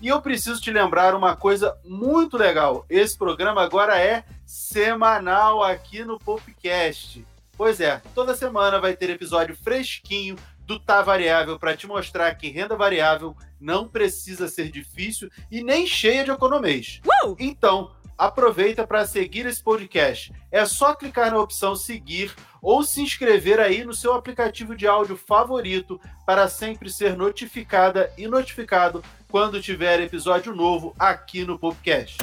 E eu preciso te lembrar uma coisa muito legal. Esse programa agora é semanal aqui no Popcast. Pois é, toda semana vai ter episódio fresquinho do Tá Variável para te mostrar que renda variável não precisa ser difícil e nem cheia de economês. Uh! Então, aproveita para seguir esse podcast. É só clicar na opção seguir ou se inscrever aí no seu aplicativo de áudio favorito para sempre ser notificada e notificado quando tiver episódio novo aqui no podcast.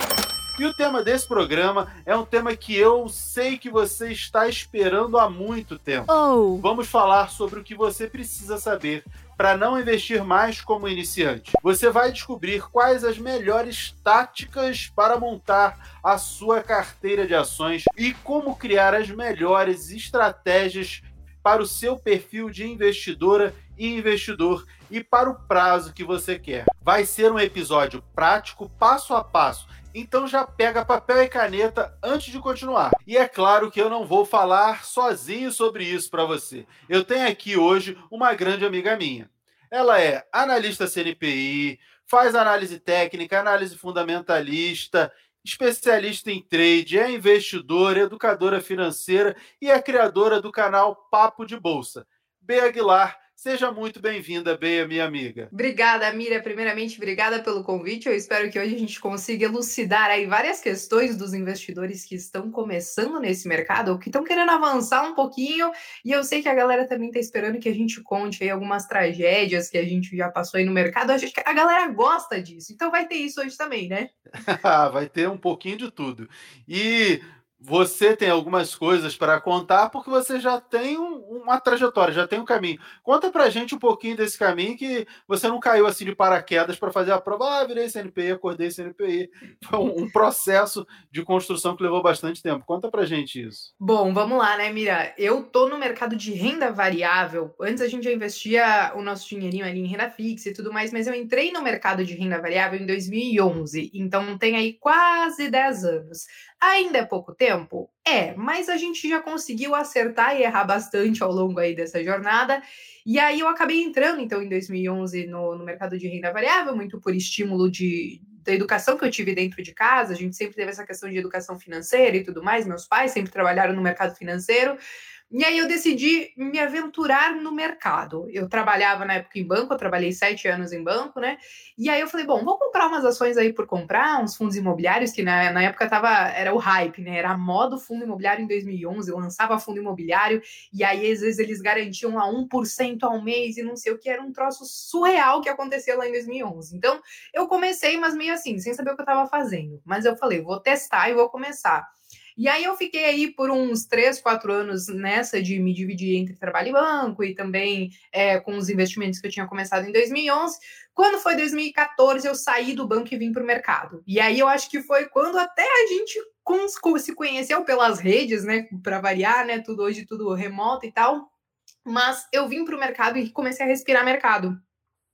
E o tema desse programa é um tema que eu sei que você está esperando há muito tempo. Oh! Vamos falar sobre o que você precisa saber para não investir mais como iniciante. Você vai descobrir quais as melhores táticas para montar a sua carteira de ações e como criar as melhores estratégias para o seu perfil de investidora e investidor e para o prazo que você quer. Vai ser um episódio prático, passo a passo. Então já pega papel e caneta antes de continuar. E é claro que eu não vou falar sozinho sobre isso para você. Eu tenho aqui hoje uma grande amiga minha. Ela é analista CNPI, faz análise técnica, análise fundamentalista, especialista em trade, é investidora, educadora financeira e é criadora do canal Papo de Bolsa. B. Aguilar, Seja muito bem-vinda, Beia, minha amiga. Obrigada, Miriam. Primeiramente, obrigada pelo convite. Eu espero que hoje a gente consiga elucidar aí várias questões dos investidores que estão começando nesse mercado ou que estão querendo avançar um pouquinho. E eu sei que a galera também está esperando que a gente conte aí algumas tragédias que a gente já passou aí no mercado. A, gente, a galera gosta disso. Então vai ter isso hoje também, né? vai ter um pouquinho de tudo. E você tem algumas coisas para contar porque você já tem um, uma trajetória, já tem um caminho. Conta pra gente um pouquinho desse caminho que você não caiu assim de paraquedas para fazer a prova. Ah, virei CNPI, acordei CNPI. Foi um, um, processo de construção que levou bastante tempo. Conta pra gente isso. Bom, vamos lá, né, Mira? Eu tô no mercado de renda variável. Antes a gente já investia o nosso dinheirinho ali em renda fixa e tudo mais, mas eu entrei no mercado de renda variável em 2011. Então tem aí quase 10 anos. Ainda é pouco tempo? É, mas a gente já conseguiu acertar e errar bastante ao longo aí dessa jornada. E aí eu acabei entrando, então, em 2011 no, no mercado de renda variável, muito por estímulo de, da educação que eu tive dentro de casa. A gente sempre teve essa questão de educação financeira e tudo mais. Meus pais sempre trabalharam no mercado financeiro. E aí eu decidi me aventurar no mercado. Eu trabalhava na época em banco, eu trabalhei sete anos em banco, né? E aí eu falei, bom, vou comprar umas ações aí por comprar, uns fundos imobiliários, que na, na época tava, era o hype, né? Era a moda o fundo imobiliário em 2011, eu lançava fundo imobiliário, e aí às vezes eles garantiam a 1% ao mês e não sei o que, era um troço surreal que aconteceu lá em 2011. Então eu comecei, mas meio assim, sem saber o que eu tava fazendo. Mas eu falei, vou testar e vou começar. E aí eu fiquei aí por uns três, quatro anos nessa de me dividir entre trabalho e banco e também é, com os investimentos que eu tinha começado em 2011. Quando foi 2014, eu saí do banco e vim para o mercado. E aí eu acho que foi quando até a gente se conheceu pelas redes, né? Para variar, né? Tudo hoje, tudo remoto e tal. Mas eu vim para o mercado e comecei a respirar mercado.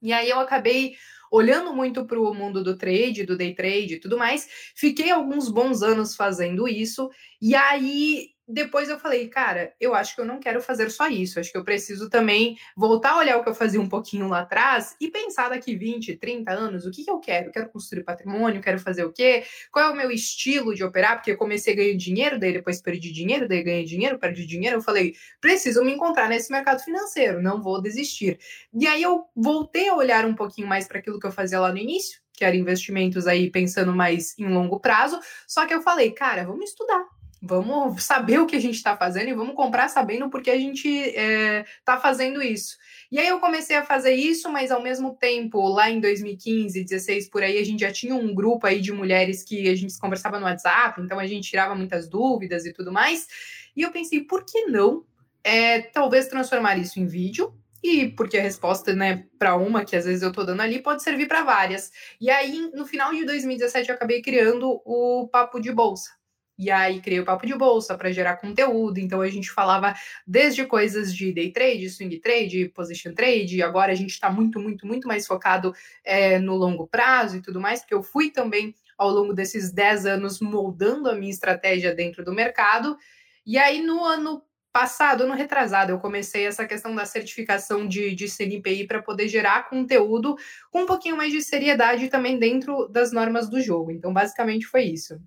E aí eu acabei olhando muito para o mundo do trade, do day trade e tudo mais. Fiquei alguns bons anos fazendo isso, e aí depois eu falei, cara, eu acho que eu não quero fazer só isso. Acho que eu preciso também voltar a olhar o que eu fazia um pouquinho lá atrás e pensar daqui 20, 30 anos, o que, que eu quero? Quero construir patrimônio? Quero fazer o quê? Qual é o meu estilo de operar? Porque eu comecei ganhando dinheiro, daí depois perdi dinheiro, daí ganhei dinheiro, perdi dinheiro. Eu falei, preciso me encontrar nesse mercado financeiro, não vou desistir. E aí eu voltei a olhar um pouquinho mais para aquilo que eu fazia lá no início, que era investimentos aí pensando mais em longo prazo. Só que eu falei, cara, vamos estudar Vamos saber o que a gente está fazendo e vamos comprar sabendo porque a gente está é, fazendo isso. E aí eu comecei a fazer isso, mas ao mesmo tempo, lá em 2015, 16 por aí, a gente já tinha um grupo aí de mulheres que a gente conversava no WhatsApp, então a gente tirava muitas dúvidas e tudo mais. E eu pensei, por que não é, talvez transformar isso em vídeo e porque a resposta, né, para uma que às vezes eu tô dando ali pode servir para várias. E aí, no final de 2017, eu acabei criando o Papo de Bolsa. E aí criei o Papo de Bolsa para gerar conteúdo. Então a gente falava desde coisas de day trade, swing trade, position trade. Agora a gente está muito, muito, muito mais focado é, no longo prazo e tudo mais, porque eu fui também ao longo desses 10 anos moldando a minha estratégia dentro do mercado. E aí no ano passado, ano retrasado, eu comecei essa questão da certificação de, de CNPI para poder gerar conteúdo com um pouquinho mais de seriedade também dentro das normas do jogo. Então, basicamente foi isso.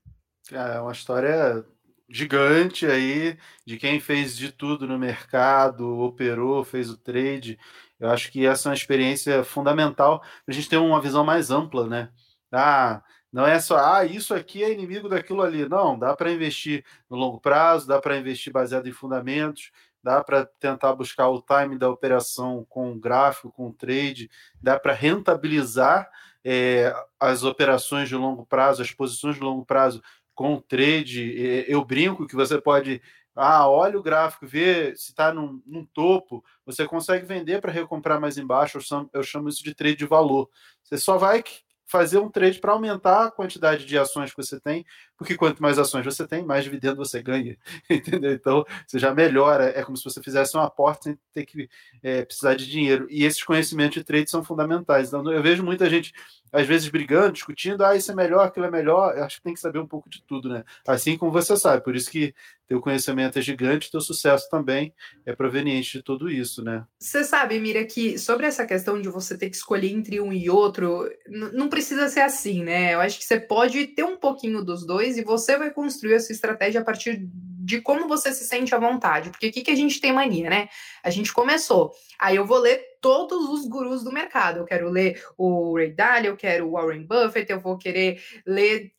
É uma história gigante aí de quem fez de tudo no mercado, operou, fez o trade. Eu acho que essa é uma experiência fundamental para a gente ter uma visão mais ampla, né? Ah, não é só, ah, isso aqui é inimigo daquilo ali. Não, dá para investir no longo prazo, dá para investir baseado em fundamentos, dá para tentar buscar o time da operação com gráfico, com trade, dá para rentabilizar é, as operações de longo prazo, as posições de longo prazo com trade. Eu brinco que você pode. Ah, olha o gráfico, vê se está num, num, topo, você consegue vender para recomprar mais embaixo. Eu chamo, eu chamo isso de trade de valor. Você só vai fazer um trade para aumentar a quantidade de ações que você tem, porque quanto mais ações você tem, mais dividendo você ganha, entendeu? Então, você já melhora, é como se você fizesse um aporte sem ter que é, precisar de dinheiro. E esses conhecimentos de trade são fundamentais. Então, eu vejo muita gente, às vezes, brigando, discutindo, ah, isso é melhor, aquilo é melhor. Eu acho que tem que saber um pouco de tudo, né? Assim como você sabe. Por isso que teu conhecimento é gigante, teu sucesso também é proveniente de tudo isso, né? Você sabe, Mira, que sobre essa questão de você ter que escolher entre um e outro, não precisa ser assim, né? Eu acho que você pode ter um pouquinho dos dois e você vai construir a sua estratégia a partir de como você se sente à vontade. Porque o que, que a gente tem mania, né? A gente começou, aí eu vou ler todos os gurus do mercado. Eu quero ler o Ray Dalio, eu quero o Warren Buffett, eu vou querer ler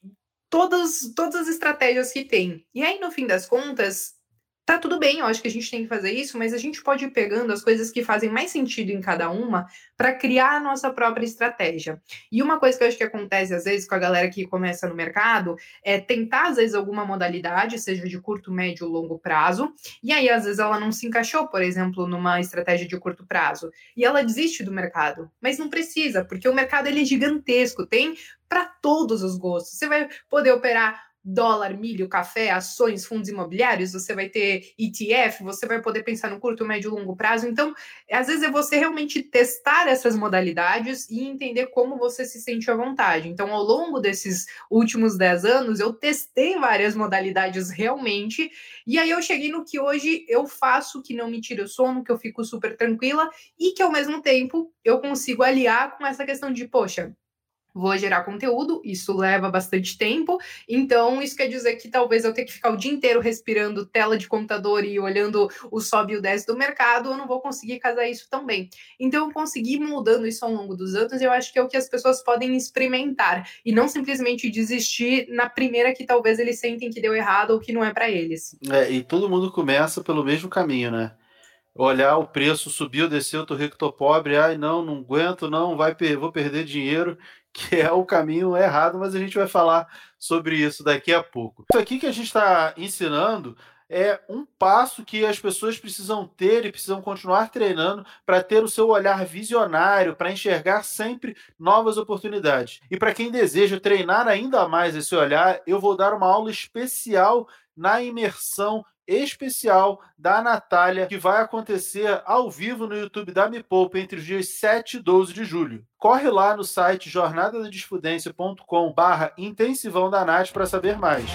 todas, todas as estratégias que tem. E aí, no fim das contas, tá tudo bem, eu acho que a gente tem que fazer isso, mas a gente pode ir pegando as coisas que fazem mais sentido em cada uma para criar a nossa própria estratégia. E uma coisa que eu acho que acontece às vezes com a galera que começa no mercado é tentar às vezes alguma modalidade, seja de curto, médio ou longo prazo, e aí às vezes ela não se encaixou, por exemplo, numa estratégia de curto prazo, e ela desiste do mercado. Mas não precisa, porque o mercado ele é gigantesco, tem para todos os gostos. Você vai poder operar dólar, milho, café, ações, fundos imobiliários, você vai ter ETF, você vai poder pensar no curto, médio e longo prazo. Então, às vezes é você realmente testar essas modalidades e entender como você se sente à vontade. Então, ao longo desses últimos 10 anos, eu testei várias modalidades realmente, e aí eu cheguei no que hoje eu faço que não me tira o sono, que eu fico super tranquila e que ao mesmo tempo eu consigo aliar com essa questão de, poxa, vou gerar conteúdo, isso leva bastante tempo, então isso quer dizer que talvez eu tenha que ficar o dia inteiro respirando tela de computador e olhando o sobe e o desce do mercado, eu não vou conseguir casar isso tão bem. Então eu consegui mudando isso ao longo dos anos, eu acho que é o que as pessoas podem experimentar e não simplesmente desistir na primeira que talvez eles sentem que deu errado ou que não é para eles. É, e todo mundo começa pelo mesmo caminho, né? olhar o preço subiu, desceu, tô rico, tô pobre, ai não, não aguento, não, vai vou perder dinheiro que é o caminho errado, mas a gente vai falar sobre isso daqui a pouco. Isso aqui que a gente está ensinando é um passo que as pessoas precisam ter e precisam continuar treinando para ter o seu olhar visionário, para enxergar sempre novas oportunidades. E para quem deseja treinar ainda mais esse olhar, eu vou dar uma aula especial na imersão especial da Natália, que vai acontecer ao vivo no YouTube da Me Poupa entre os dias 7 e 12 de julho. Corre lá no site jornadadesfudência.com barra intensivão da Nath para saber mais.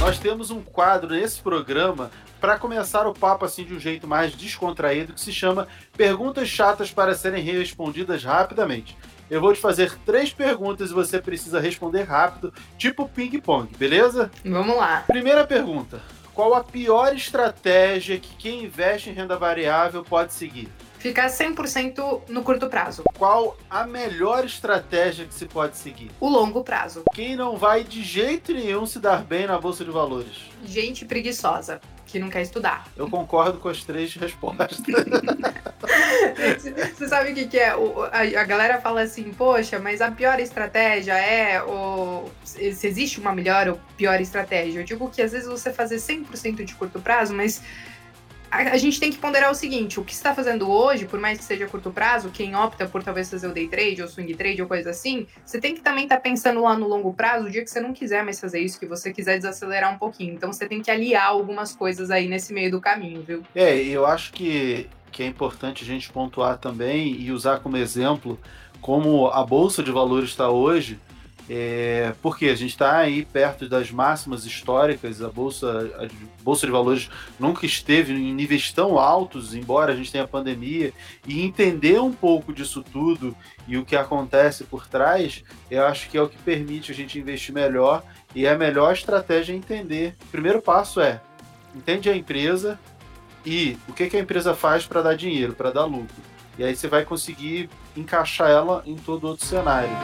Nós temos um quadro nesse programa para começar o papo assim de um jeito mais descontraído que se chama Perguntas Chatas para serem respondidas rapidamente. Eu vou te fazer três perguntas e você precisa responder rápido, tipo ping-pong, beleza? Vamos lá. Primeira pergunta: Qual a pior estratégia que quem investe em renda variável pode seguir? Ficar 100% no curto prazo. Qual a melhor estratégia que se pode seguir? O longo prazo. Quem não vai de jeito nenhum se dar bem na bolsa de valores? Gente preguiçosa. Que não quer estudar. Eu concordo com as três respostas. Você sabe o que, que é? O, a, a, galera fala assim, poxa, mas a pior estratégia é o, se existe uma melhor ou pior estratégia. Eu digo que às vezes você fazer 100% de curto prazo, mas a, gente tem que ponderar o seguinte: o que está fazendo hoje, por mais que seja curto prazo, quem opta por talvez fazer o day trade ou swing trade ou coisa assim, você tem que também estar tá pensando lá no longo prazo, o dia que você não quiser mais fazer isso, que você quiser desacelerar um pouquinho. Então você tem que aliar algumas coisas aí nesse meio do caminho, viu? É, eu acho que, que é importante a gente pontuar também e usar como exemplo como a bolsa de valores está hoje é, porque a gente está aí perto das máximas históricas, a bolsa, a bolsa de valores nunca esteve em níveis tão altos, embora a gente tenha pandemia, e entender um pouco disso tudo e o que acontece por trás, eu acho que é o que permite a gente investir melhor e a melhor estratégia é entender. O primeiro passo é entende a empresa e o que, que a empresa faz para dar dinheiro, para dar lucro. E aí você vai conseguir encaixar ela em todo outro cenário.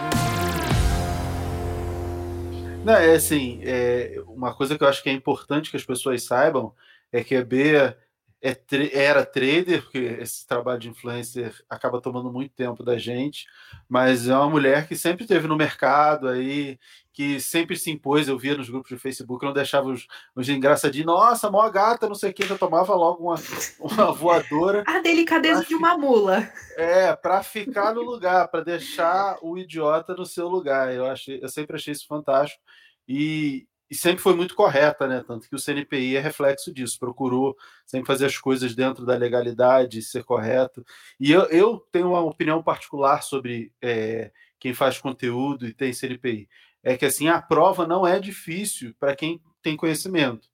Não, é assim, é, uma coisa que eu acho que é importante que as pessoas saibam é que a Bea é, era trader, porque esse trabalho de influencer acaba tomando muito tempo da gente, mas é uma mulher que sempre esteve no mercado aí, que sempre se impôs, eu via nos grupos de Facebook, não deixava os, os engraçadinhos, nossa, mó gata, não sei o que, já tomava logo uma, uma voadora. A delicadeza de uma mula. É, para ficar no lugar, para deixar o idiota no seu lugar. Eu, achei, eu sempre achei isso fantástico. E, e sempre foi muito correta, né? Tanto que o CNPI é reflexo disso, procurou sempre fazer as coisas dentro da legalidade, ser correto. E eu, eu tenho uma opinião particular sobre é, quem faz conteúdo e tem CNPI. É que assim, a prova não é difícil para quem tem conhecimento.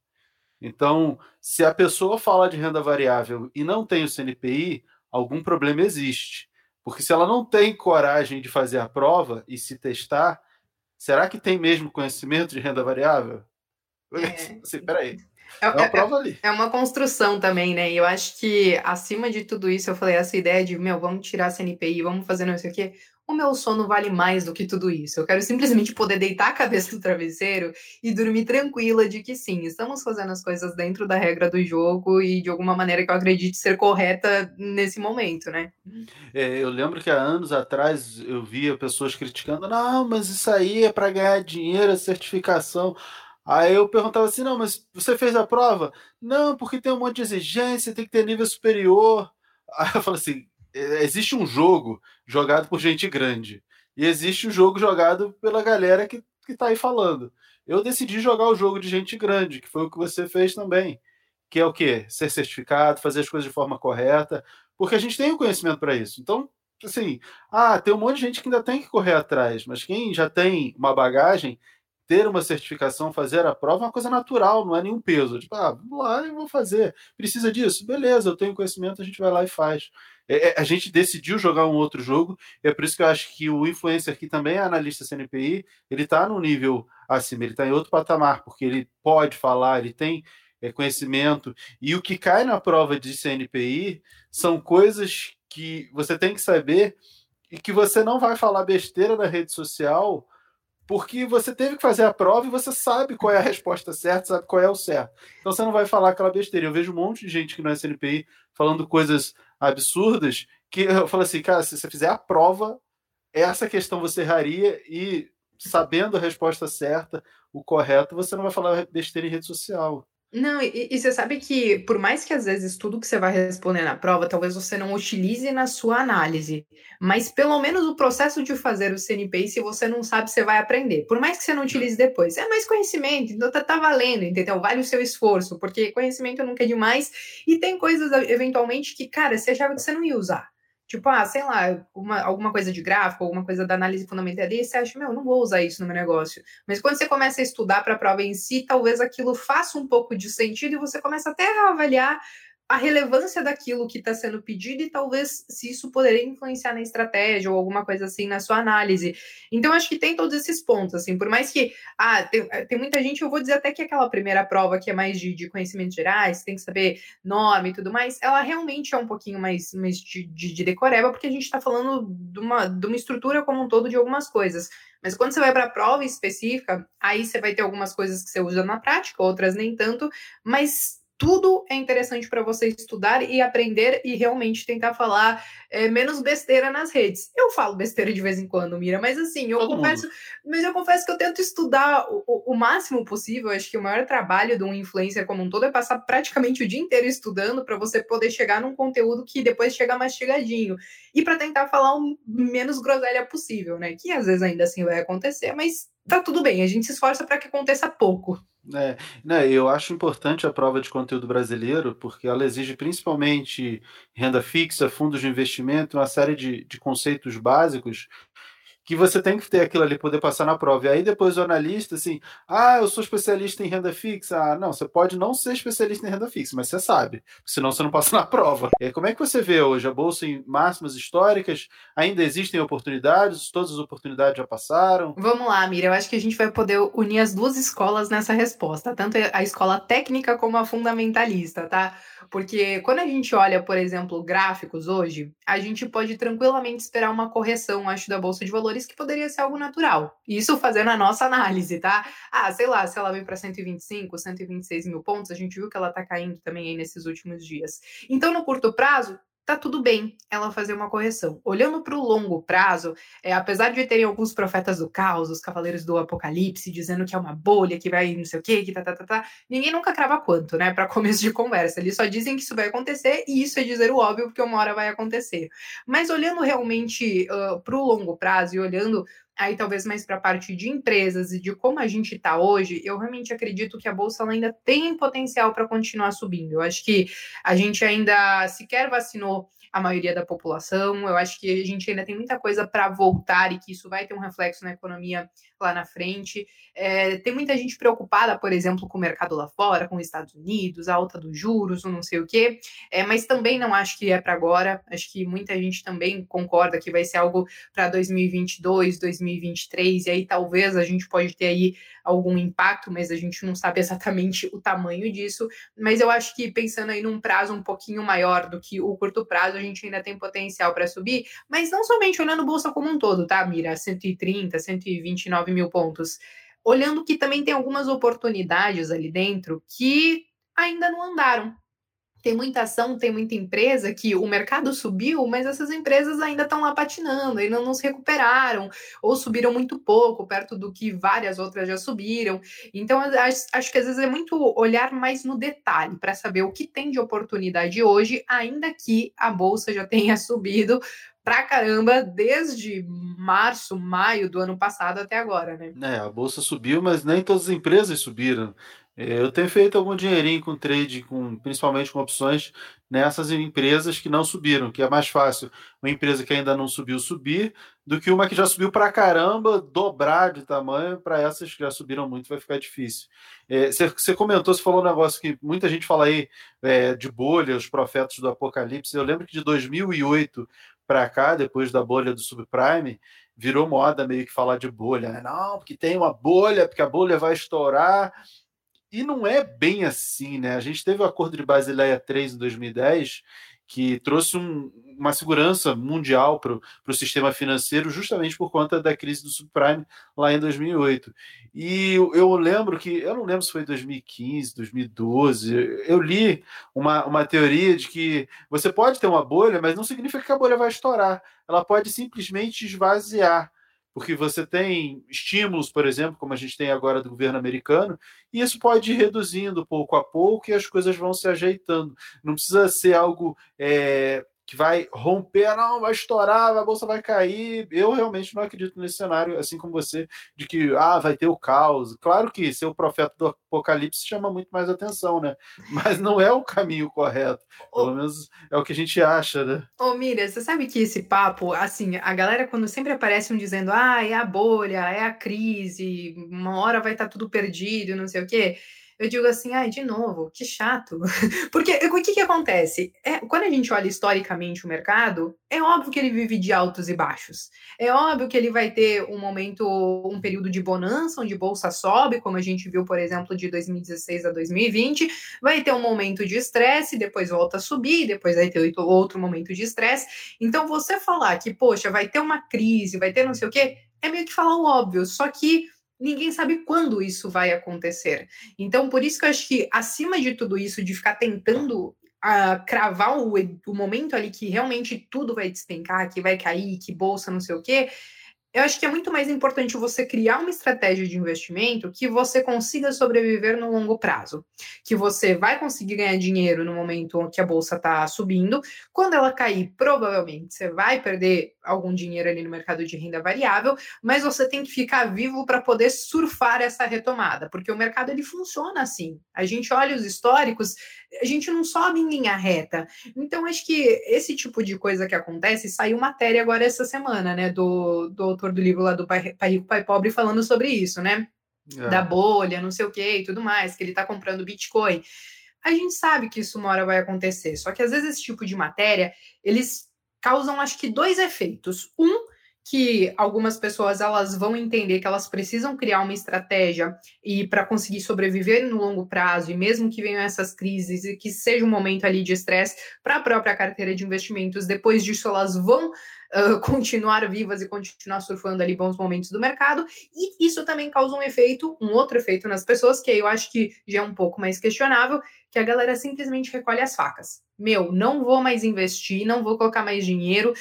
Então, se a pessoa fala de renda variável e não tem o CNPI, algum problema existe. Porque se ela não tem coragem de fazer a prova e se testar, será que tem mesmo conhecimento de renda variável? É. Assim, peraí. É, é, uma é, prova ali. É uma construção também, né? E eu acho que, acima de tudo isso, eu falei, essa ideia de, meu, vamos tirar a CNPI, vamos fazer não sei o quê o meu sono vale mais do que tudo isso. Eu quero simplesmente poder deitar a cabeça no travesseiro e dormir tranquila de que sim, estamos fazendo as coisas dentro da regra do jogo e de alguma maneira que eu acredite ser correta nesse momento, né? É, eu lembro que há anos atrás eu via pessoas criticando: não, mas isso aí é para ganhar dinheiro, a certificação. Aí eu perguntava assim: não, mas você fez a prova? Não, porque tem um monte de exigência, tem que ter nível superior. Aí eu falo assim: é, existe um jogo jogado por gente grande e existe o um jogo jogado pela galera que, que tá aí falando. Eu decidi jogar o jogo de gente grande, que foi o que você fez também, que é o quê? Ser certificado, fazer as coisas de forma correta, porque a gente tem o conhecimento para isso. Então, assim, ah, tem um monte de gente que ainda tem que correr atrás, mas quem já tem uma bagagem, ter uma certificação, fazer a prova é uma coisa natural, não é nenhum peso. Tipo, ah, vamos lá, eu vou fazer. Precisa disso? Beleza, eu tenho conhecimento, a gente vai lá e faz. É, é, a gente decidiu jogar um outro jogo, e é por isso que eu acho que o influencer que também é analista CNPI, ele está no nível acima, ele está em outro patamar, porque ele pode falar, ele tem é, conhecimento, e o que cai na prova de CNPI são coisas que você tem que saber e que você não vai falar besteira na rede social porque você teve que fazer a prova e você sabe qual é a resposta certa, sabe qual é o certo. Então você não vai falar aquela besteira. Eu vejo um monte de gente que não é CNPI falando coisas absurdas que eu falo assim, cara, se você fizer a prova, essa questão você erraria e sabendo a resposta certa, o correto, você não vai falar besteira em rede social. Não, e, e, você sabe que, por mais que às vezes tudo que você vai responder na prova, talvez você não utilize na sua análise, mas pelo menos o processo de fazer o CNPI, se você não sabe, você vai aprender. Por mais que você não utilize depois, é mais conhecimento, então tá, tá valendo, entendeu? Vale o seu esforço, porque conhecimento nunca é demais, e tem coisas, eventualmente, que, cara, você achava que você não ia usar. Tipo, ah, sei lá, uma, alguma coisa de gráfico, alguma coisa da análise fundamental ali, você acha, meu, não vou usar isso no meu negócio. Mas quando você começa a estudar para a prova em si, talvez aquilo faça um pouco de sentido e você começa até a avaliar a relevância daquilo que está sendo pedido e talvez se isso poderia influenciar na estratégia ou alguma coisa assim na sua análise. Então, acho que tem todos esses pontos, assim, por mais que, ah, tem, eh, tem muita gente, eu vou dizer até que aquela primeira prova que é mais de, de conhecimentos gerais, tem que saber nome e tudo mais, ela realmente é um pouquinho mais, mais de, de, de decoreba, porque a gente está falando de uma, de uma estrutura como um todo de algumas coisas. Mas quando você vai para a prova específica, aí você vai ter algumas coisas que você usa na prática, outras nem tanto, mas tudo é interessante para você estudar e aprender e realmente tentar falar é, menos besteira nas redes. Eu falo besteira de vez em quando, Mira, mas assim, eu Todo confesso, mundo. mas eu confesso que eu tento estudar o, o, máximo possível. Acho que o maior trabalho de um influencer como um todo é passar praticamente o dia inteiro estudando para você poder chegar num conteúdo que depois chega mastigadinho e para tentar falar o menos groselha possível, né? Que às vezes ainda assim vai acontecer, mas tá tudo bem, a gente se esforça para que aconteça pouco. É, né, eu acho importante a prova de conteúdo brasileiro, porque ela exige principalmente renda fixa, fundos de investimento, uma série de, de conceitos básicos que você tem que ter aquilo ali, poder passar na prova. E aí depois o analista, assim, ah, eu sou especialista em renda fixa. Ah, não, você pode não ser especialista em renda fixa, mas você sabe, senão você não passa na prova. E como é que você vê hoje a Bolsa em máximas históricas? Ainda existem oportunidades? Todas as oportunidades já passaram? Vamos lá, Mira, eu acho que a gente vai poder unir as duas escolas nessa resposta, tanto a escola técnica como a fundamentalista, tá? Porque quando a gente olha, por exemplo, gráficos hoje, a gente pode tranquilamente esperar uma correção, acho, da Bolsa de Valores, que poderia ser algo natural. Isso fazendo a nossa análise, tá? Ah, sei lá, se ela vem para 125, 126 mil pontos, a gente viu que ela tá caindo também aí nesses últimos dias. Então, no curto prazo, tá tudo bem ela fazer uma correção. Olhando para o longo prazo, é, apesar de terem alguns profetas do caos, os cavaleiros do apocalipse, dizendo que é uma bolha, que vai não sei o quê, que tá, tá, tá, tá, ninguém nunca crava quanto, né, para começo de conversa. Eles só dizem que isso vai acontecer e isso é dizer o óbvio, porque uma hora vai acontecer. Mas olhando realmente uh, para o longo prazo e olhando aí talvez mais para a parte de empresas e de como a gente está hoje, eu realmente acredito que a bolsa ainda tem potencial para continuar subindo. Eu acho que a gente ainda sequer vacinou a maioria da população. Eu acho que a gente ainda tem muita coisa para voltar e que isso vai ter um reflexo na economia lá na frente. É, tem muita gente preocupada, por exemplo, com o mercado lá fora, com os Estados Unidos, a alta dos juros, ou não sei o quê, é, mas também não acho que é para agora. Acho que muita gente também concorda que vai ser algo para 2022, 2023, e aí talvez a gente pode ter aí algum impacto, mas a gente não sabe exatamente o tamanho disso. Mas eu acho que pensando aí num prazo um pouquinho maior do que o curto prazo, a gente ainda tem potencial para subir, mas não somente olhando bolsa como um todo, tá, Mira? 130, 129 mil pontos. Olhando que também tem algumas oportunidades ali dentro que ainda não andaram, tem muita ação, tem muita empresa que o mercado subiu, mas essas empresas ainda estão lá patinando, ainda não se recuperaram, ou subiram muito pouco, perto do que várias outras já subiram. Então, acho, acho que às vezes é muito olhar mais no detalhe para saber o que tem de oportunidade hoje, ainda que a bolsa já tenha subido pra caramba desde março, maio do ano passado até agora, né? É, a bolsa subiu, mas nem todas as empresas subiram. É, eu tenho feito algum dinheirinho com trade, com, principalmente com opções nessas empresas que não subiram, que é mais fácil uma empresa que ainda não subiu subir do que uma que já subiu para caramba, dobrar de tamanho, para essas que já subiram muito vai ficar difícil. É, você, você, comentou, você falou um negócio que muita gente fala aí é, de bolha, os profetas do apocalipse. Eu lembro que de 2008 para cá, depois da bolha do subprime, virou moda meio que falar de bolha, né? Não, porque tem uma bolha, porque a bolha vai estourar e não é bem assim, né? A gente teve o Acordo de Basileia 3 em 2010, que trouxe um, uma segurança mundial para o sistema financeiro, justamente por conta da crise do subprime lá em 2008. E eu, eu lembro que, eu não lembro se foi 2015, 2012, eu li uma, uma teoria de que você pode ter uma bolha, mas não significa que a bolha vai estourar. Ela pode simplesmente esvaziar porque você tem estímulos, por exemplo, como a gente tem agora do governo americano, e isso pode ir reduzindo pouco a pouco e as coisas vão se ajeitando. Não precisa ser algo é, que vai romper, não, vai estourar, a bolsa vai cair. Eu realmente não acredito nesse cenário, assim como você, de que ah, vai ter o caos. Claro que ser o profeta do apocalipse chama muito mais atenção, né? Mas não é o caminho correto. Pelo menos é o que a gente acha, né? Ô, Miriam, você sabe que esse papo, assim, a galera quando sempre aparece um dizendo, ah, é a bolha, é a crise, uma hora vai estar tudo perdido, não sei o quê eu digo assim, ai, de novo, que chato. Porque o que, que acontece? É, quando a gente olha historicamente o mercado, é óbvio que ele vive de altos e baixos. É óbvio que ele vai ter um momento, um período de bonança, onde bolsa sobe, como a gente viu, por exemplo, de 2016 a 2020. Vai ter um momento de estresse, depois volta a subir, depois vai ter outro momento de estresse. Então, você falar que, poxa, vai ter uma crise, vai ter não sei o quê, é meio que falar o óbvio. Só que ninguém sabe quando isso vai acontecer. Então, por isso que eu acho que, acima de tudo isso, de ficar tentando a cravar o, o momento ali que realmente tudo vai despencar, que vai cair, que bolsa, não sei o quê, eu acho que é muito mais importante você criar uma estratégia de investimento que você consiga sobreviver no longo prazo, que você vai conseguir ganhar dinheiro no momento que a bolsa está subindo. Quando ela cair, provavelmente você vai perder algum dinheiro ali no mercado de renda variável, mas você tem que ficar vivo para poder surfar essa retomada, porque o mercado ele funciona assim. A gente olha os históricos, a gente não sobe em linha reta. Então acho que esse tipo de coisa que acontece, saiu matéria agora essa semana, né, do, do autor do livro lá do Pai, Pai Rico, Pai Pobre falando sobre isso, né? É. Da bolha, não sei o que e tudo mais, que ele está comprando Bitcoin. A gente sabe que isso uma hora vai acontecer, só que às vezes esse tipo de matéria, eles causam acho que dois efeitos. Um, que algumas pessoas elas vão entender que elas precisam criar uma estratégia e para conseguir sobreviver no longo prazo e mesmo que venham essas crises e que seja um momento ali de estresse para a própria carteira de investimentos, depois disso elas vão continuar vivas e continuar surfando ali bons momentos do mercado e isso também causa um efeito, um outro efeito nas pessoas que eu acho que já é um pouco mais questionável, que a galera simplesmente recolhe as facas. Meu, não vou mais investir, não vou colocar mais dinheiro.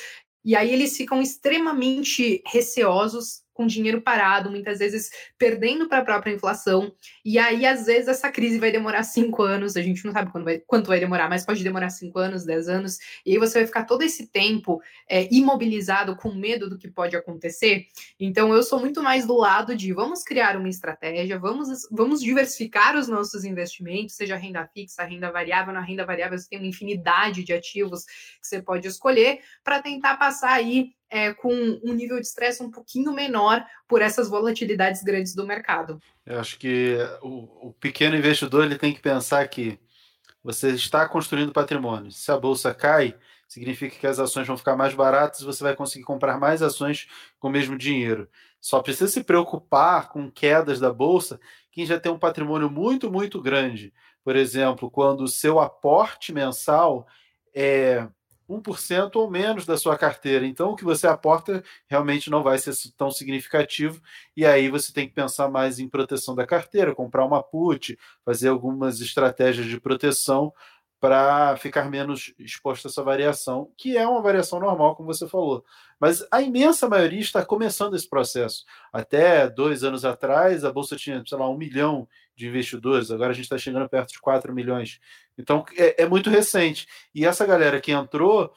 E aí eles ficam extremamente receosos com dinheiro parado, muitas vezes perdendo para a própria inflação. E aí, às vezes, essa crise vai demorar cinco anos, a gente não sabe quando vai, quanto vai demorar, mas pode demorar cinco anos, dez anos. E aí você vai ficar todo esse tempo é, imobilizado, com medo do que pode acontecer. Então, eu sou muito mais do lado de vamos criar uma estratégia, vamos, vamos diversificar os nossos investimentos, seja renda fixa, renda variável. Na renda variável, você tem uma infinidade de ativos que você pode escolher para tentar passar aí é, com um nível de estresse um pouquinho menor por essas volatilidades grandes do mercado. Eu acho que o, o, pequeno investidor ele tem que pensar que você está construindo patrimônio. Se a bolsa cai, significa que as ações vão ficar mais baratas e você vai conseguir comprar mais ações com o mesmo dinheiro. Só precisa se preocupar com quedas da bolsa quem já tem um patrimônio muito, muito grande. Por exemplo, quando o seu aporte mensal é 1% ou menos da sua carteira. Então, o que você aporta realmente não vai ser tão significativo. E aí você tem que pensar mais em proteção da carteira, comprar uma put, fazer algumas estratégias de proteção para ficar menos exposto a essa variação, que é uma variação normal, como você falou. Mas a imensa maioria está começando esse processo. Até dois anos atrás, a Bolsa tinha, sei lá, um milhão de investidores, agora a gente está chegando perto de 4 milhões. Então é, é, muito recente. E essa galera que entrou,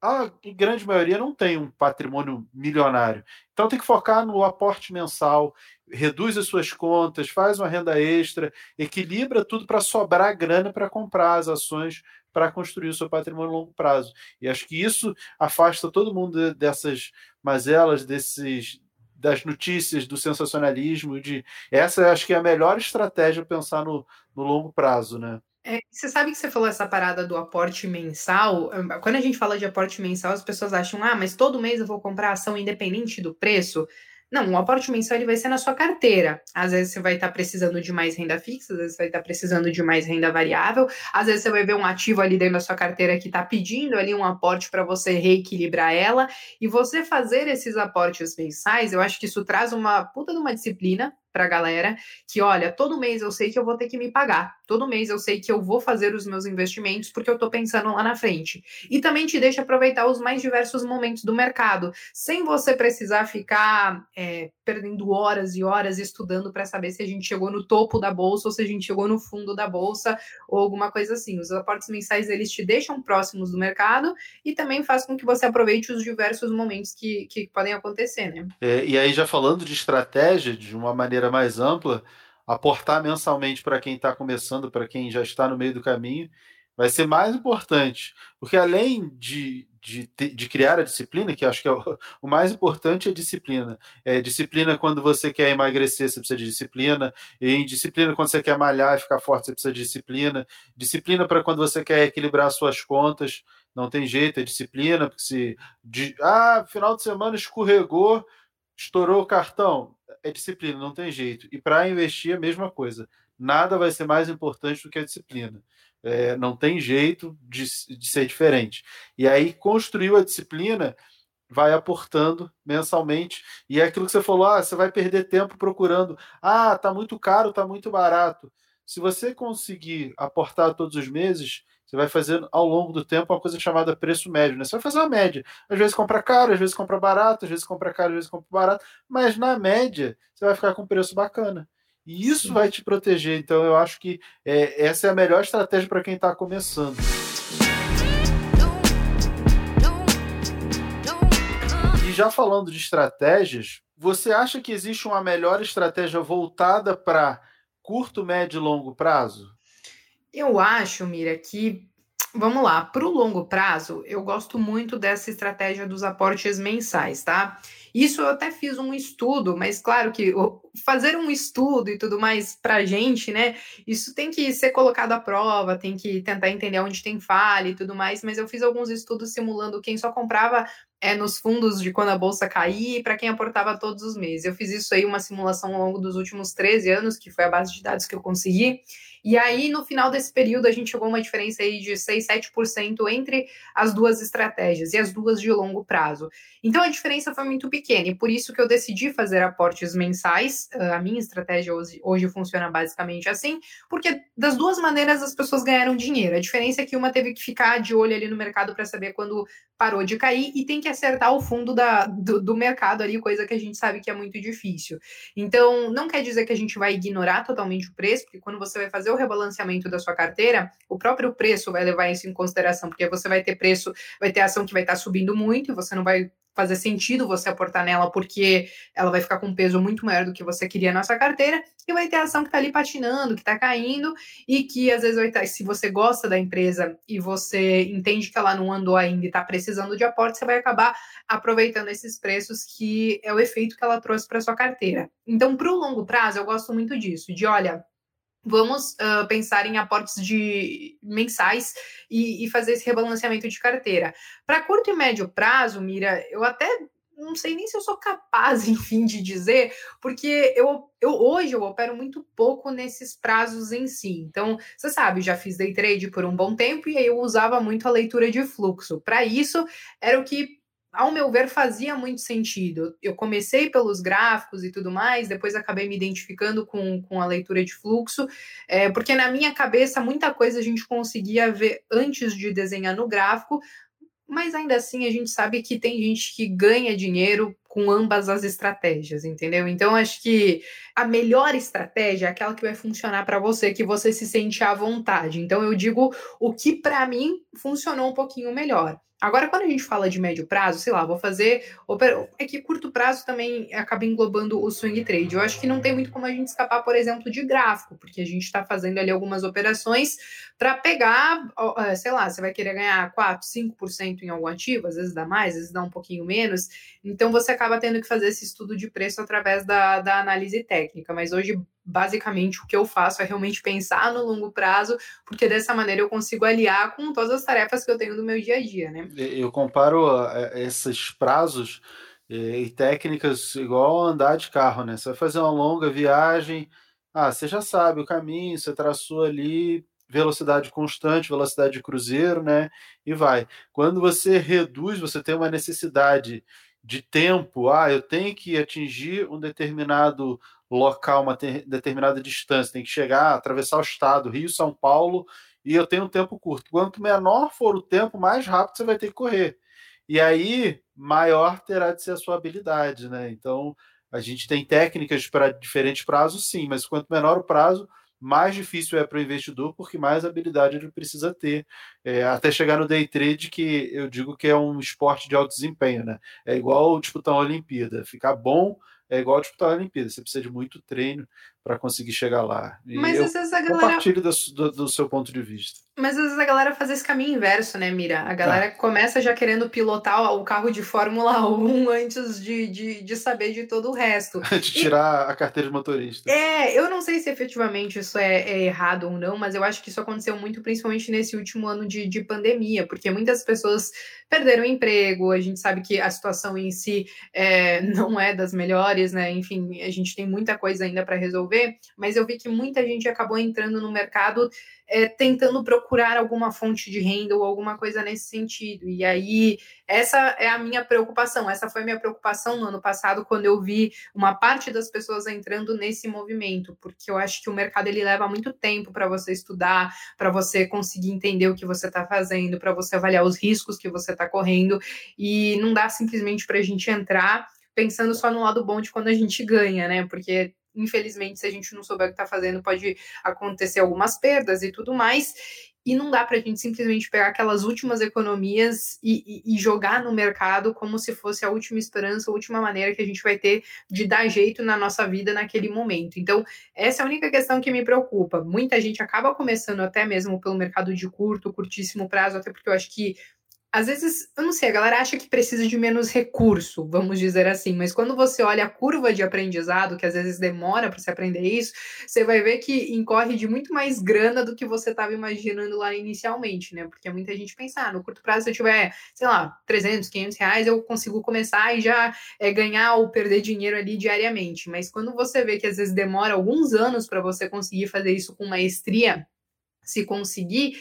a grande maioria não tem um patrimônio milionário. Então tem que focar no aporte mensal, reduz as suas contas, faz uma renda extra, equilibra tudo para sobrar grana para comprar as ações para construir o seu patrimônio a longo prazo. E acho que isso afasta todo mundo dessas mazelas, desses das notícias, do sensacionalismo, de essa acho que é a melhor estratégia pensar no, no longo prazo, né? É, você sabe que você falou essa parada do aporte mensal. Quando a gente fala de aporte mensal, as pessoas acham, ah, mas todo mês eu vou comprar ação independente do preço. Não, o aporte mensal ele vai ser na sua carteira. Às vezes você vai estar precisando de mais renda fixa, às vezes você vai estar precisando de mais renda variável, às vezes você vai ver um ativo ali dentro da sua carteira que está pedindo ali um aporte para você reequilibrar ela. E você fazer esses aportes mensais, eu acho que isso traz uma puta de uma disciplina para a galera que, olha, todo mês eu sei que eu vou ter que me pagar, todo mês eu sei que eu vou fazer os meus investimentos porque eu estou pensando lá na frente. E também te deixa aproveitar os mais diversos momentos do mercado, sem você precisar ficar é, perdendo horas e horas estudando para saber se a gente chegou no topo da bolsa ou se a gente chegou no fundo da bolsa ou alguma coisa assim. Os aportes mensais eles te deixam próximos do mercado e também faz com que você aproveite os diversos momentos que, que podem acontecer, né? É, e aí já falando de estratégia de uma maneira maneira mais ampla, aportar mensalmente para quem está começando, para quem já está no meio do caminho, vai ser mais importante. Porque além de, de, de criar a disciplina, que acho que é o, o, mais importante é disciplina. É disciplina quando você quer emagrecer, você precisa de disciplina. E disciplina quando você quer malhar e ficar forte, você precisa de disciplina. Disciplina para quando você quer equilibrar suas contas. Não tem jeito, é disciplina, porque se. De, ah, final de semana escorregou, estourou o cartão é disciplina, não tem jeito. E para investir, a mesma coisa. Nada vai ser mais importante do que a disciplina. É, não tem jeito de, de ser diferente. E aí, construiu a disciplina, vai aportando mensalmente. E é aquilo que você falou: ah, você vai perder tempo procurando. Ah, tá muito caro, tá muito barato. Se você conseguir aportar todos os meses, você vai fazer ao longo do tempo uma coisa chamada preço médio, né? Você vai fazer uma média. Às vezes compra caro, às vezes compra barato, às vezes compra caro, às vezes compra barato, mas na média você vai ficar com um preço bacana. E isso Sim. vai te proteger. Então eu acho que é, essa é a melhor estratégia para quem está começando. E já falando de estratégias, você acha que existe uma melhor estratégia voltada para curto, médio e longo prazo? Eu acho, Mira, que vamos lá, para o longo prazo, eu gosto muito dessa estratégia dos aportes mensais, tá? Isso eu até fiz um estudo, mas claro que fazer um estudo e tudo mais para gente, né? Isso tem que ser colocado à prova, tem que tentar entender onde tem falha e tudo mais. Mas eu fiz alguns estudos simulando quem só comprava é, nos fundos de quando a bolsa cair para quem aportava todos os meses. Eu fiz isso aí, uma simulação ao longo dos últimos 13 anos, que foi a base de dados que eu consegui. E aí, no final desse período, a gente chegou a uma diferença aí de 6, 7% entre as duas estratégias, e as duas de longo prazo. Então, a diferença foi muito pequena, e por isso que eu decidi fazer aportes mensais. Ah, a minha estratégia hoje, hoje funciona basicamente assim, porque das duas maneiras as pessoas ganharam dinheiro. A diferença é que uma teve que ficar de olho ali no mercado para saber quando parou de cair, e tem que acertar o fundo da, do, do mercado ali, coisa que a gente sabe que é muito difícil. Então, não quer dizer que a gente vai ignorar totalmente o preço, porque quando você vai fazer fazer o rebalanceamento da sua carteira, o próprio preço vai levar isso em consideração, porque você vai ter preço, vai ter ação que vai estar subindo muito e você não vai fazer sentido você aportar nela porque ela vai ficar com um peso muito maior do que você queria na sua carteira, e vai ter ação que está ali patinando, que está caindo, e que às vezes vai estar, se você gosta da empresa e você entende que ela não andou ainda e está precisando de aporte, você vai acabar aproveitando esses preços que é o efeito que ela trouxe para sua carteira. Então, para o longo prazo, eu gosto muito disso, de olha, Vamos uh, pensar em aportes de mensais e, e fazer esse rebalanceamento de carteira. Para curto e médio prazo, Mira, eu até não sei nem se eu sou capaz, enfim, de dizer, porque eu, eu hoje eu opero muito pouco nesses prazos em si. Então, você sabe, já fiz day trade por um bom tempo e aí eu usava muito a leitura de fluxo. Para isso, era o que ao meu ver, fazia muito sentido. Eu comecei pelos gráficos e tudo mais, depois acabei me identificando com, com a leitura de fluxo, é, porque na minha cabeça muita coisa a gente conseguia ver antes de desenhar no gráfico, mas ainda assim a gente sabe que tem gente que ganha dinheiro com ambas as estratégias, entendeu? Então acho que a melhor estratégia é aquela que vai funcionar para você, que você se sente à vontade. Então eu digo o que para mim funcionou um pouquinho melhor. Agora, quando a gente fala de médio prazo, sei lá, vou fazer. É que curto prazo também acaba englobando o swing trade. Eu acho que não tem muito como a gente escapar, por exemplo, de gráfico, porque a gente está fazendo ali algumas operações para pegar, é, sei lá, você vai querer ganhar 4, 5% em algum ativo, às vezes dá mais, às vezes dá um pouquinho menos. Então você acaba tendo que fazer esse estudo de preço através da, da análise técnica. Mas hoje, basicamente o que eu faço é realmente pensar no longo prazo, porque dessa maneira eu consigo aliar com todas as tarefas que eu tenho no meu dia a dia, né? Eu comparo esses prazos e técnicas igual andar de carro, né? Você vai fazer uma longa viagem, ah, você já sabe o caminho, você traçou ali velocidade constante, velocidade de cruzeiro, né? E vai. Quando você reduz, você tem uma necessidade de tempo, ah, eu tenho que atingir um determinado local, uma determinada distância, tem que chegar, atravessar o estado, Rio, São Paulo, e eu tenho um tempo curto. Quanto menor for o tempo, mais rápido você vai ter que correr. E aí, maior terá de ser a sua habilidade, né? Então, a gente tem técnicas para diferentes prazos, sim, mas quanto menor o prazo, mais difícil é para o investidor, porque mais habilidade ele precisa ter, é, até chegar no day trade, que eu digo que é um esporte de alto desempenho, né? É igual disputar uma Olimpíada, ficar bom é igual disputar a Olimpíada, você precisa de muito treino para conseguir chegar lá. E Mas às vezes a galera. Compartilho do, do, do, seu ponto de vista. Mas às vezes a galera faz esse caminho inverso, né, Mira? A galera ah. começa já querendo pilotar o carro de Fórmula 1 antes de, de, de saber de todo o resto. de tirar e... a carteira de motorista. É, eu não sei se efetivamente isso é, é, errado ou não, mas eu acho que isso aconteceu muito, principalmente nesse último ano de, de pandemia, porque muitas pessoas perderam emprego, a gente sabe que a situação em si é, não é das melhores, né? Enfim, a gente tem muita coisa ainda para resolver, mas eu vi que muita gente acabou entrando no mercado é, tentando procurar alguma fonte de renda ou alguma coisa nesse sentido. E aí, essa é a minha preocupação. Essa foi a minha preocupação no ano passado, quando eu vi uma parte das pessoas entrando nesse movimento, porque eu acho que o mercado ele leva muito tempo para você estudar, para você conseguir entender o que você está fazendo, para você avaliar os riscos que você está correndo, e não dá simplesmente para a gente entrar pensando só no lado bom de quando a gente ganha, né? Porque infelizmente, se a gente não souber o que está fazendo, pode acontecer algumas perdas e tudo mais. E não dá para a gente simplesmente pegar aquelas últimas economias e, e, e, jogar no mercado como se fosse a última esperança, a última maneira que a gente vai ter de dar jeito na nossa vida naquele momento. Então, essa é a única questão que me preocupa. Muita gente acaba começando até mesmo pelo mercado de curto, curtíssimo prazo, até porque eu acho que às vezes, eu não sei, a galera acha que precisa de menos recurso, vamos dizer assim, mas quando você olha a curva de aprendizado, que às vezes demora para se aprender isso, você vai ver que incorre de muito mais grana do que você estava imaginando lá inicialmente, né? Porque muita gente pensa, ah, no curto prazo, se eu tiver, sei lá, 300, 500 reais, eu consigo começar e já é, ganhar ou perder dinheiro ali diariamente. Mas quando você vê que às vezes demora alguns anos para você conseguir fazer isso com maestria, se conseguir,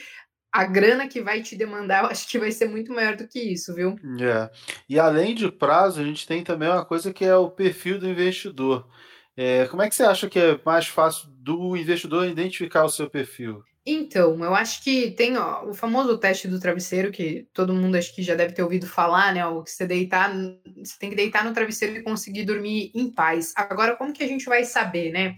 a grana que vai te demandar, eu acho que vai ser muito maior do que isso, viu? É. E além de prazo, a gente tem também uma coisa que é o perfil do investidor. É, como é que você acha que é mais fácil do investidor identificar o seu perfil? Então, eu acho que tem ó, o famoso teste do travesseiro, que todo mundo acho que já deve ter ouvido falar, né? O que você deitar, você tem que deitar no travesseiro e conseguir dormir em paz. Agora, como que a gente vai saber, né?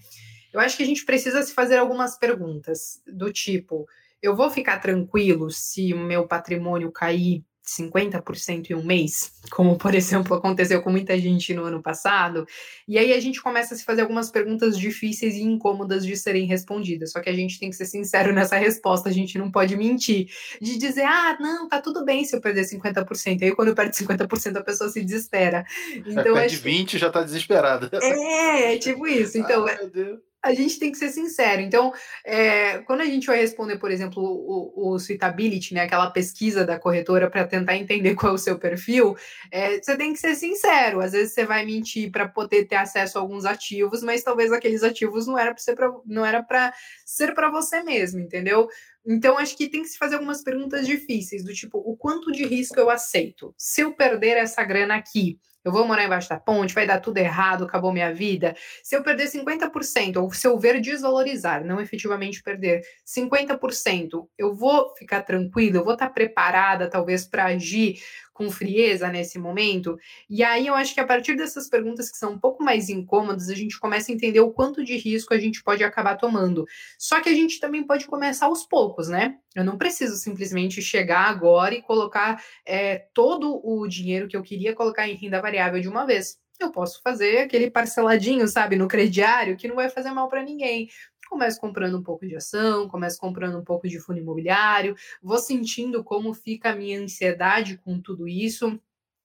Eu acho que a gente precisa se fazer algumas perguntas do tipo eu vou ficar tranquilo se o meu patrimônio cair 50% em um mês, como por exemplo aconteceu com muita gente no ano passado, e aí a gente começa a se fazer algumas perguntas difíceis e incômodas de serem respondidas. Só que a gente tem que ser sincero nessa resposta, a gente não pode mentir, de dizer, ah, não, tá tudo bem se eu perder 50%. Aí quando eu perdo 50%, a pessoa se desespera. Então, perde acho... 20 já tá desesperada. É, é tipo isso. Então, Ai, meu Deus a gente tem que ser sincero. Então, é, quando a gente vai responder, por exemplo, o, o suitability, né, aquela pesquisa da corretora para tentar entender qual é o seu perfil, é, você tem que ser sincero. Às vezes você vai mentir para poder ter acesso a alguns ativos, mas talvez aqueles ativos não era para ser pra, não era para ser para você mesmo, entendeu? Então, acho que tem que se fazer algumas perguntas difíceis, do tipo, o quanto de risco eu aceito? Se eu perder essa grana aqui, eu vou morar embaixo da ponte, vai dar tudo errado, acabou minha vida. Se eu perder 50%, ou se eu ver desvalorizar, não efetivamente perder 50%, eu vou ficar tranquila, eu vou estar preparada, talvez, para agir com frieza nesse momento? E aí eu acho que a partir dessas perguntas que são um pouco mais incômodas, a gente começa a entender o quanto de risco a gente pode acabar tomando. Só que a gente também pode começar aos poucos, né? Eu não preciso simplesmente chegar agora e colocar é, todo o dinheiro que eu queria colocar em renda variável de uma vez eu posso fazer aquele parceladinho, sabe, no crediário, que não vai fazer mal para ninguém começo comprando um pouco de ação, começo comprando um pouco de fundo imobiliário, vou sentindo como fica a minha ansiedade com tudo isso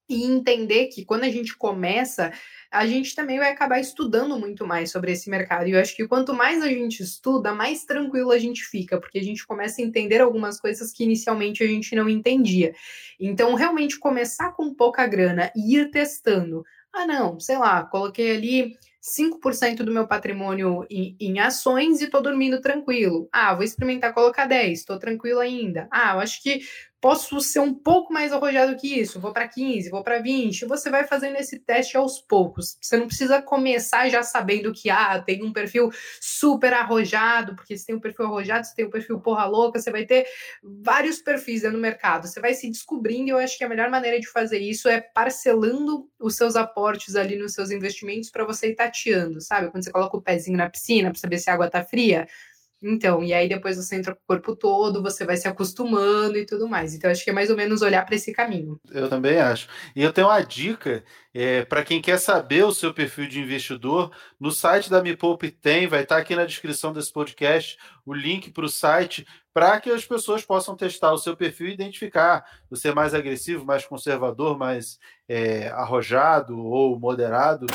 e entender que quando a gente começa, a gente também vai acabar estudando muito mais sobre esse mercado. E eu acho que quanto mais a gente estuda, mais tranquilo a gente fica, porque a gente começa a entender algumas coisas que inicialmente a gente não entendia. Então, realmente começar com pouca grana e ir testando. Ah, não, sei lá, coloquei ali 5% do meu patrimônio em, em ações e estou dormindo tranquilo. Ah, vou experimentar colocar 10, estou tranquilo ainda. Ah, eu acho que posso ser um pouco mais arrojado que isso, vou para 15, vou para 20. Você vai fazendo esse teste aos poucos. Você não precisa começar já sabendo que ah, tem um perfil super arrojado, porque se tem um perfil arrojado, se tem um perfil porra louca, você vai ter vários perfis no mercado. Você vai se descobrindo, e eu acho que a melhor maneira de fazer isso é parcelando os seus aportes ali nos seus investimentos para você ir tateando, sabe? Quando você coloca o pezinho na piscina para saber se a água tá fria, então, e aí depois você entra com o corpo todo, você vai se acostumando e tudo mais. Então, acho que é mais ou menos olhar para esse caminho. Eu também acho. E eu tenho uma dica é, para quem quer saber o seu perfil de investidor. No site da Me Poupe tem, vai estar tá aqui na descrição desse podcast o link para o site para que as pessoas possam testar o seu perfil e identificar você é mais agressivo, mais conservador, mais é, arrojado ou moderado.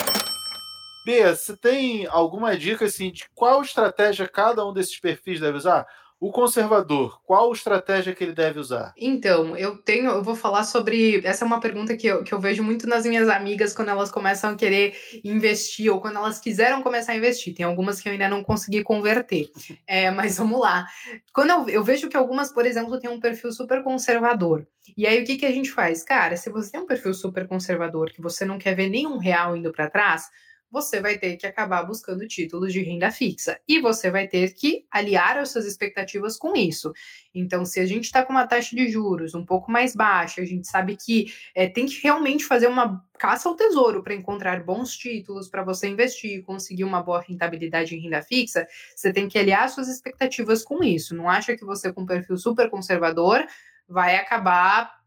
B, você tem alguma dica assim de qual estratégia cada um desses perfis deve usar? O conservador, qual estratégia que ele deve usar? Então, eu tenho, eu vou falar sobre. Essa é uma pergunta que eu, que eu vejo muito nas minhas amigas quando elas começam a querer investir ou quando elas quiseram começar a investir. Tem algumas que eu ainda não consegui converter. É, mas vamos lá. Quando eu, eu vejo que algumas, por exemplo, têm um perfil super conservador. E aí, o que, que a gente faz? Cara, se você tem um perfil super conservador, que você não quer ver nenhum real indo para trás você vai ter que acabar buscando títulos de renda fixa e você vai ter que aliar as suas expectativas com isso. Então, se a gente está com uma taxa de juros um pouco mais baixa, a gente sabe que é, tem que realmente fazer uma caça ao tesouro para encontrar bons títulos para você investir, conseguir uma boa rentabilidade em renda fixa, você tem que aliar suas expectativas com isso. Não acha que você, com um perfil super conservador, vai acabar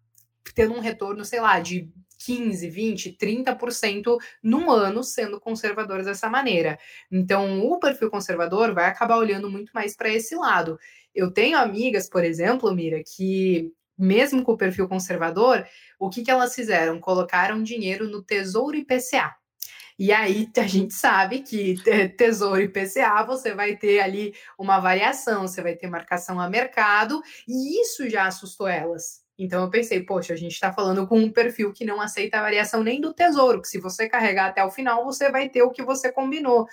tendo um retorno, sei lá, de 15, 20, 30% num ano sendo conservadores dessa maneira. Então, o perfil conservador vai acabar olhando muito mais para esse lado. Eu tenho amigas, por exemplo, Mira, que mesmo com o perfil conservador, o que, que elas fizeram? Colocaram dinheiro no Tesouro IPCA. E aí a gente sabe que Tesouro IPCA você vai ter ali uma variação, você vai ter marcação a mercado, e isso já assustou elas. Então eu pensei, poxa, a gente está falando com um perfil que não aceita a variação nem do tesouro, que se você carregar até o final, você vai ter o que você combinou.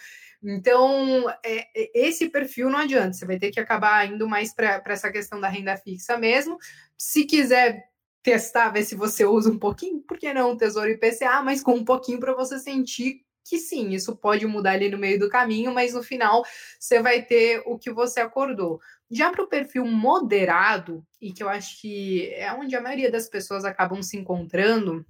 Então, é, é esse perfil não adianta, você vai ter que acabar indo mais para essa questão da renda fixa mesmo. Se quiser testar, ver se você usa um pouquinho, por que não Tesouro IPCA, mas com um pouquinho para você sentir que sim, isso pode mudar ali no meio do caminho, mas no final você vai ter o que você acordou. Já para o perfil moderado, e que eu acho que é onde a maioria das pessoas acabam se encontrando,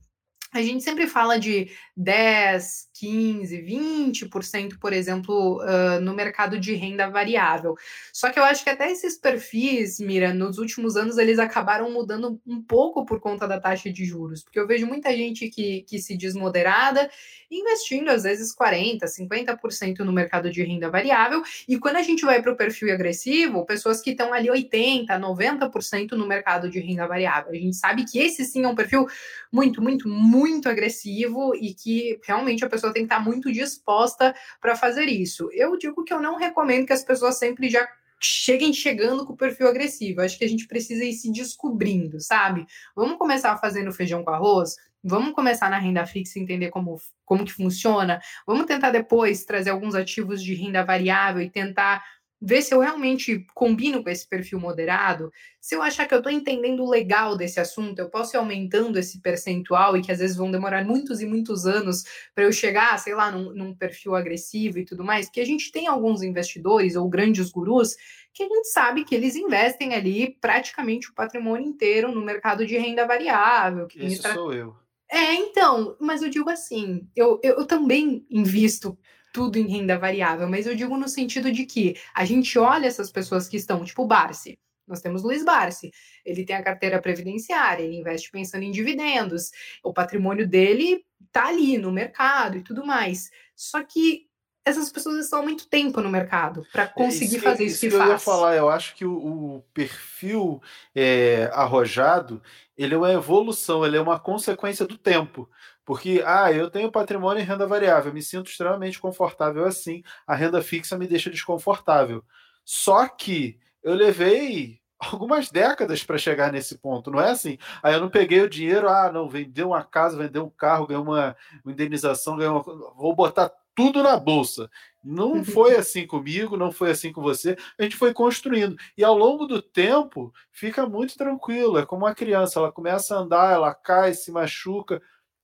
a gente sempre fala de 10, 15, 20%, por exemplo, uh, no mercado de renda variável. Só que eu acho que até esses perfis, Mira, nos últimos anos eles acabaram mudando um pouco por conta da taxa de juros, porque eu vejo muita gente que, que se diz moderada investindo às vezes 40%, 50% no mercado de renda variável, e quando a gente vai para o perfil agressivo, pessoas que estão ali 80%, 90% no mercado de renda variável. A gente sabe que esse sim é um perfil muito, muito, muito agressivo e que realmente a pessoa tem que estar muito disposta para fazer isso. Eu digo que eu não recomendo que as pessoas sempre já cheguem chegando com o perfil agressivo. Acho que a gente precisa ir se descobrindo, sabe? Vamos começar fazendo feijão com arroz? Vamos começar na renda fixa e entender como, como que funciona. Vamos tentar depois trazer alguns ativos de renda variável e tentar ver se eu realmente combino com esse perfil moderado. Se eu achar que eu estou entendendo legal desse assunto, eu posso ir aumentando esse percentual e que às vezes vão demorar muitos e muitos anos para eu chegar, sei lá, num, num, perfil agressivo e tudo mais. Porque a gente tem alguns investidores ou grandes gurus que a gente sabe que eles investem ali praticamente o patrimônio inteiro no mercado de renda variável. Que Isso sou eu. É, então, mas eu digo assim, eu, eu, eu também invisto tudo em renda variável, mas eu digo no sentido de que a gente olha essas pessoas que estão, tipo o Barsi. Nós temos Luiz Barsi. Ele tem a carteira previdenciária, ele investe pensando em dividendos. O patrimônio dele tá ali no mercado e tudo mais. Só que essas pessoas estão há muito tempo no mercado para é, conseguir isso fazer isso, isso que, que faz. Eu ia falar, eu acho que o, o perfil é, arrojado ele é uma evolução, ele é uma consequência do tempo. Porque, ah, eu tenho patrimônio em renda variável, me sinto extremamente confortável assim, a renda fixa me deixa desconfortável. Só que eu levei algumas décadas para chegar nesse ponto, não é assim? Aí eu não peguei o dinheiro, ah, não, vendeu uma casa, vendeu um carro, ganhou uma, indenização, ganhou uma, vou botar tudo na bolsa. Não uhum. foi assim comigo, não foi assim com você. A gente foi construindo. E ao longo do tempo, fica muito tranquilo. É como uma criança, ela começa a andar, ela cai, se machuca.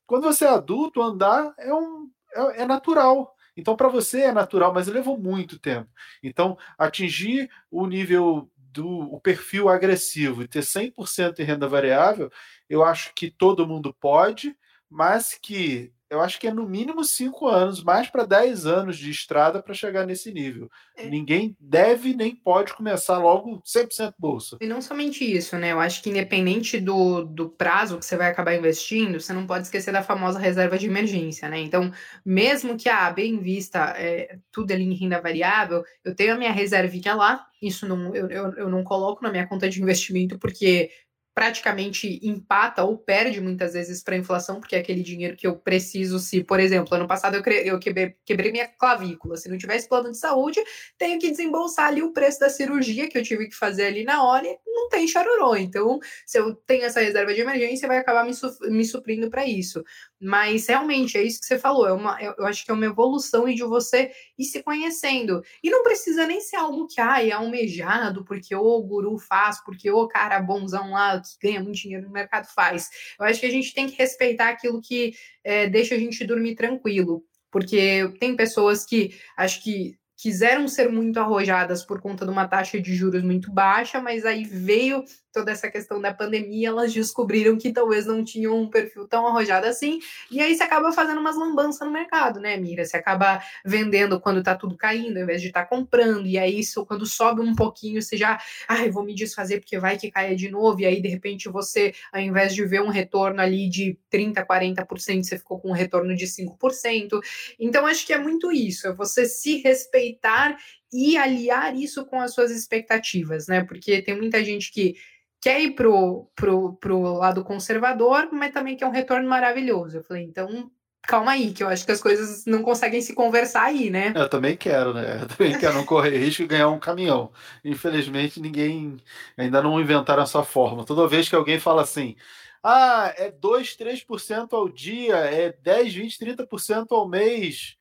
Quando você é adulto, andar é, um, é, é natural. Então, para você é natural, mas levou muito tempo. Então, atingir o nível do o perfil agressivo e ter 100% em renda variável, eu acho que todo mundo pode, mas que eu acho que é no mínimo cinco anos, mais para 10 anos de estrada para chegar nesse nível. É. Ninguém deve nem pode começar logo 100% bolsa. E não somente isso, né? Eu acho que independente do, do prazo que você vai acabar investindo, você não pode esquecer da famosa reserva de emergência, né? Então, mesmo que a ah, bem vista é, tudo ali em renda variável, eu tenho a minha reservinha lá, isso não, eu, eu, eu não coloco na minha conta de investimento porque praticamente empata ou perde muitas vezes para a inflação, porque é aquele dinheiro que eu preciso, se, por exemplo, ano passado eu, quebrei, quebrei, minha clavícula, se não tivesse plano de saúde, tenho que desembolsar ali o preço da cirurgia que eu tive que fazer ali na hora e não tem chororô. Então, se eu tenho essa reserva de emergência, vai acabar me, me suprindo para isso. Mas realmente é isso que você falou, é uma, eu acho que é uma evolução e de você ir se conhecendo. E não precisa nem ser algo que ah, é almejado, porque o guru faz, porque o cara bonzão lá que ganha muito dinheiro no mercado faz. Eu acho que a gente tem que respeitar aquilo que é, deixa a gente dormir tranquilo. Porque tem pessoas que acho que quiseram ser muito arrojadas por conta de uma taxa de juros muito baixa, mas aí veio toda essa questão da pandemia, elas descobriram que talvez não tinham um perfil tão arrojado assim, e aí você acaba fazendo umas lambanças no mercado, né, Mira? Você acaba vendendo quando tá tudo caindo, ao invés de estar tá comprando, e aí isso, quando sobe um pouquinho, você já, ai, vou me desfazer porque vai que caia de novo, e aí de repente você, ao invés de ver um retorno ali de 30, 40%, você ficou com um retorno de 5%. Então acho que é muito isso, é você se respeitar e aliar isso com as suas expectativas, né? Porque tem muita gente que quer ir pro, pro, pro lado conservador, mas também quer um retorno maravilhoso. Eu falei, então calma aí, que eu acho que as coisas não conseguem se conversar aí, né? Eu também quero, né? Eu também quero não correr risco e ganhar um caminhão. Infelizmente, ninguém ainda não inventaram essa forma. Toda vez que alguém fala assim, ah, é 2, 3% ao dia, é 10, 20, 30% ao mês.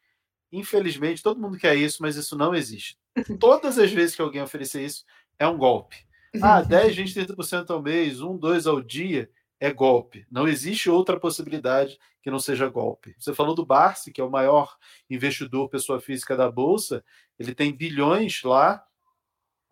Infelizmente, todo mundo quer isso, mas isso não existe. Todas as vezes que alguém oferecer isso, é um golpe. Ah, 10, 20, 30% ao mês, 1, 2 ao dia, é golpe. Não existe outra possibilidade que não seja golpe. Você falou do Barsi, que é o maior investidor pessoa física da Bolsa, ele tem bilhões lá.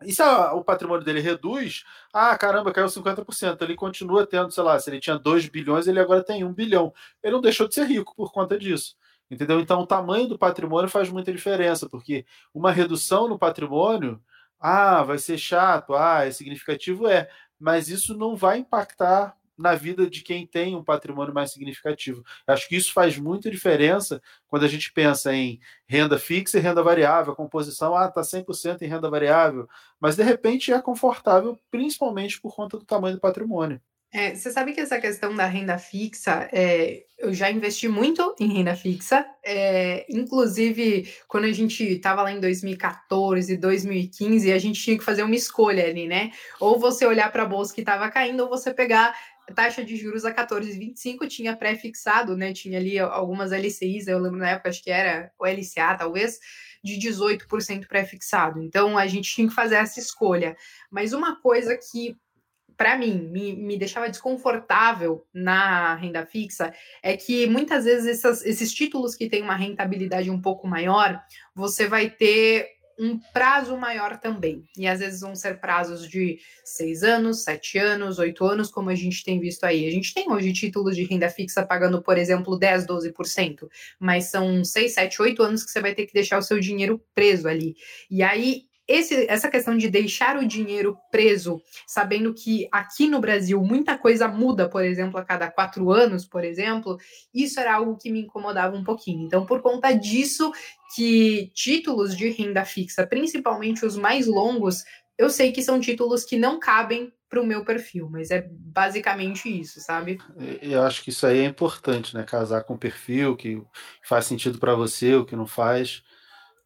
E se a, o patrimônio dele reduz, ah, caramba, caiu 50%. Ele continua tendo, sei lá, se ele tinha 2 bilhões, ele agora tem 1 bilhão. Ele não deixou de ser rico por conta disso. Entendeu? Então, o tamanho do patrimônio faz muita diferença, porque uma redução no patrimônio ah, vai ser chato, ah, é significativo, é, mas isso não vai impactar na vida de quem tem um patrimônio mais significativo. Acho que isso faz muita diferença quando a gente pensa em renda fixa e renda variável, a composição, ah, está 100% em renda variável, mas de repente é confortável, principalmente por conta do tamanho do patrimônio. É, você sabe que essa questão da renda fixa, é, eu já investi muito em renda fixa, é, inclusive quando a gente estava lá em 2014, 2015, a gente tinha que fazer uma escolha ali, né? Ou você olhar para a bolsa que estava caindo, ou você pegar taxa de juros a 14,25, tinha pré-fixado, né? Tinha ali algumas LCIs, eu lembro na época, acho que era o LCA, talvez, de 18% pré-fixado. Então a gente tinha que fazer essa escolha. Mas uma coisa que para mim, me, me deixava desconfortável na renda fixa é que muitas vezes essas, esses títulos que têm uma rentabilidade um pouco maior, você vai ter um prazo maior também. E às vezes vão ser prazos de seis anos, sete anos, oito anos, como a gente tem visto aí. A gente tem hoje títulos de renda fixa pagando, por exemplo, 10, 12%, mas são seis, sete, oito anos que você vai ter que deixar o seu dinheiro preso ali. E aí esse, essa questão de deixar o dinheiro preso, sabendo que aqui no Brasil muita coisa muda, por exemplo, a cada quatro anos, por exemplo, isso era algo que me incomodava um pouquinho. Então, por conta disso, que títulos de renda fixa, principalmente os mais longos, eu sei que são títulos que não cabem para o meu perfil, mas é basicamente isso, sabe? Eu acho que isso aí é importante, né? Casar com o perfil que faz sentido para você, o que não faz.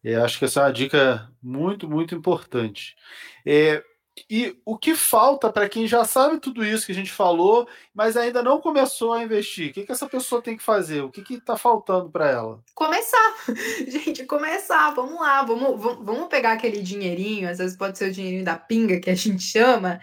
Eu acho que essa é uma dica muito, muito importante. É, e o que falta para quem já sabe tudo isso que a gente falou, mas ainda não começou a investir? O que, que essa pessoa tem que fazer? O que está faltando para ela? Começar. Gente, começar. Vamos lá. Vamos, vamos pegar aquele dinheirinho, às vezes pode ser o dinheirinho da pinga que a gente chama,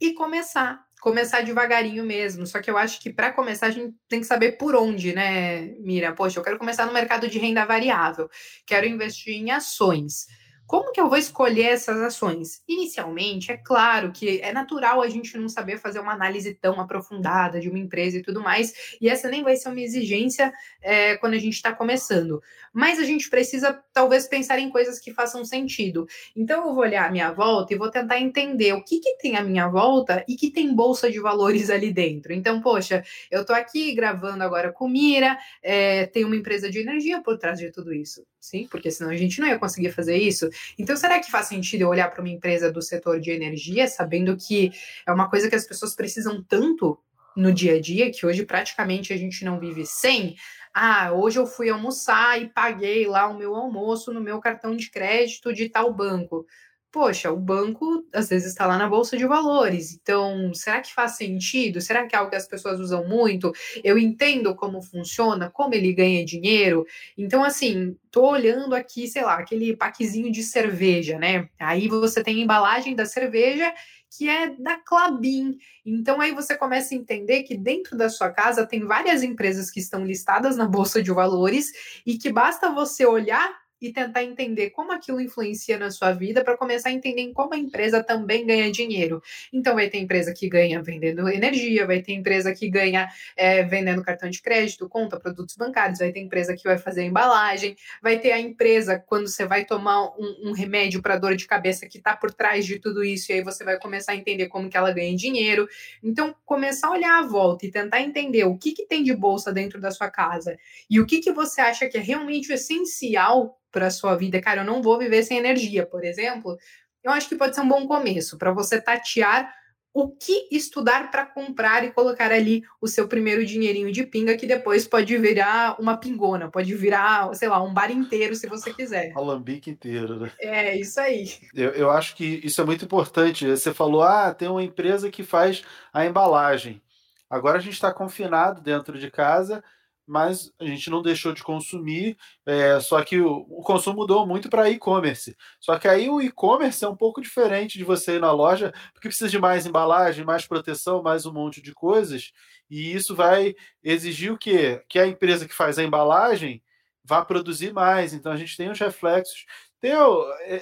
e começar começar devagarinho mesmo. Só que eu acho que para começar a gente tem que saber por onde, né, Mira? Poxa, eu quero começar no mercado de renda variável, quero investir em ações. Como que eu vou escolher essas ações? Inicialmente, é claro que é natural a gente não saber fazer uma análise tão aprofundada de uma empresa e tudo mais, e essa nem vai ser uma exigência é, quando a gente está começando. Mas a gente precisa, talvez, pensar em coisas que façam sentido. Então, eu vou olhar a minha volta e vou tentar entender o que, que tem à minha volta e que tem bolsa de valores ali dentro. Então, poxa, eu estou aqui gravando agora com Mira, é, tem uma empresa de energia por trás de tudo isso, sim? Porque senão a gente não ia conseguir fazer isso. Então, será que faz sentido eu olhar para uma empresa do setor de energia, sabendo que é uma coisa que as pessoas precisam tanto no dia a dia, que hoje praticamente a gente não vive sem? Ah, hoje eu fui almoçar e paguei lá o meu almoço no meu cartão de crédito de tal banco poxa, o banco às vezes está lá na bolsa de valores. Então, será que faz sentido? Será que é algo que as pessoas usam muito? Eu entendo como funciona, como ele ganha dinheiro. Então, assim, tô olhando aqui, sei lá, aquele paquezinho de cerveja, né? Aí você tem a embalagem da cerveja que é da Clabin. Então aí você começa a entender que dentro da sua casa tem várias empresas que estão listadas na bolsa de valores e que basta você olhar e tentar entender como aquilo influencia na sua vida para começar a entender como a empresa também ganha dinheiro. Então, vai ter empresa que ganha vendendo energia, vai ter empresa que ganha é, vendendo cartão de crédito, conta, produtos bancários, vai ter empresa que vai fazer a embalagem, vai ter a empresa quando você vai tomar um, um remédio para dor de cabeça que está por trás de tudo isso, e aí você vai começar a entender como que ela ganha dinheiro. Então, começar a olhar à volta e tentar entender o que, que tem de bolsa dentro da sua casa e o que, que você acha que é realmente essencial para a sua vida, cara, eu não vou viver sem energia, por exemplo, eu acho que pode ser um bom começo para você tatear o que estudar para comprar e colocar ali o seu primeiro dinheirinho de pinga, que depois pode virar uma pingona, pode virar, sei lá, um bar inteiro se você quiser. Alambique inteiro, né? É, isso aí. Eu, eu acho que isso é muito importante. Você falou, ah, tem uma empresa que faz a embalagem. Agora a gente está confinado dentro de casa mas a gente não deixou de consumir, é, só que o, o, consumo mudou muito para e-commerce. Só que aí o e-commerce é um pouco diferente de você ir na loja, porque precisa de mais embalagem, mais proteção, mais um monte de coisas, e isso vai exigir o quê? Que a empresa que faz a embalagem vá produzir mais. Então a gente tem os reflexos ter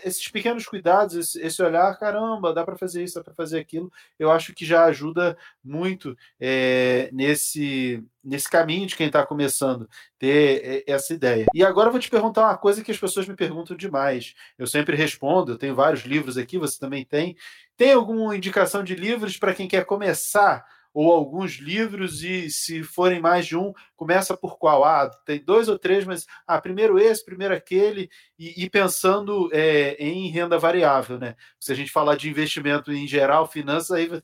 esses pequenos cuidados, esse, esse olhar, caramba, dá para fazer isso, dá para fazer aquilo, eu acho que já ajuda muito é, nesse, nesse caminho de quem está começando, ter essa ideia. E agora eu vou te perguntar uma coisa que as pessoas me perguntam demais. Eu sempre respondo, eu tenho vários livros aqui, você também tem. Tem alguma indicação de livros para quem quer começar ou alguns livros, e se forem mais de um, começa por qual? Ah, tem dois ou três, mas ah, primeiro esse, primeiro aquele, e, e pensando é, em renda variável, né? Se a gente falar de investimento em geral, finanças, aí vai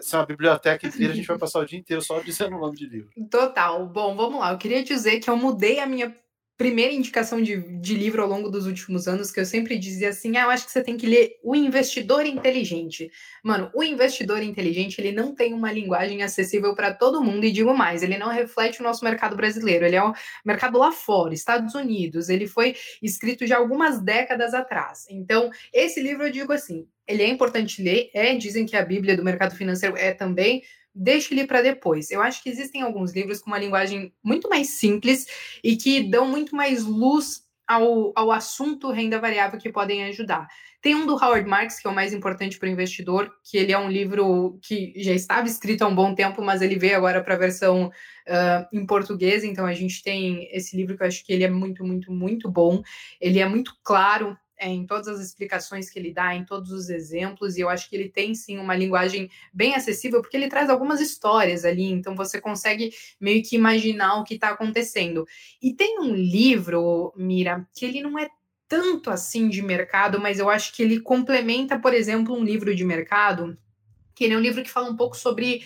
ser uma biblioteca inteira, a gente vai passar o dia inteiro só dizendo o nome de livro. Total. Bom, vamos lá. Eu queria dizer que eu mudei a minha primeira indicação de, de livro ao longo dos últimos anos que eu sempre dizia assim: ah, eu acho que você tem que ler O Investidor Inteligente. Mano, o investidor inteligente ele não tem uma linguagem acessível para todo mundo, e digo mais, ele não reflete o nosso mercado brasileiro, ele é o mercado lá fora, Estados Unidos. Ele foi escrito já algumas décadas atrás. Então, esse livro eu digo assim: ele é importante ler, é, dizem que a Bíblia do mercado financeiro é também deixe ele para depois. Eu acho que existem alguns livros com uma linguagem muito mais simples e que dão muito mais luz ao, ao assunto renda variável que podem ajudar. Tem um do Howard Marks, que é o mais importante para o investidor, que ele é um livro que já estava escrito há um bom tempo, mas ele veio agora para a versão uh, em português. Então a gente tem esse livro que eu acho que ele é muito, muito, muito bom. Ele é muito claro é, em todas as explicações que ele dá, em todos os exemplos, e eu acho que ele tem sim uma linguagem bem acessível, porque ele traz algumas histórias ali, então você consegue meio que imaginar o que está acontecendo. E tem um livro, Mira, que ele não é tanto assim de mercado, mas eu acho que ele complementa, por exemplo, um livro de mercado, que ele é um livro que fala um pouco sobre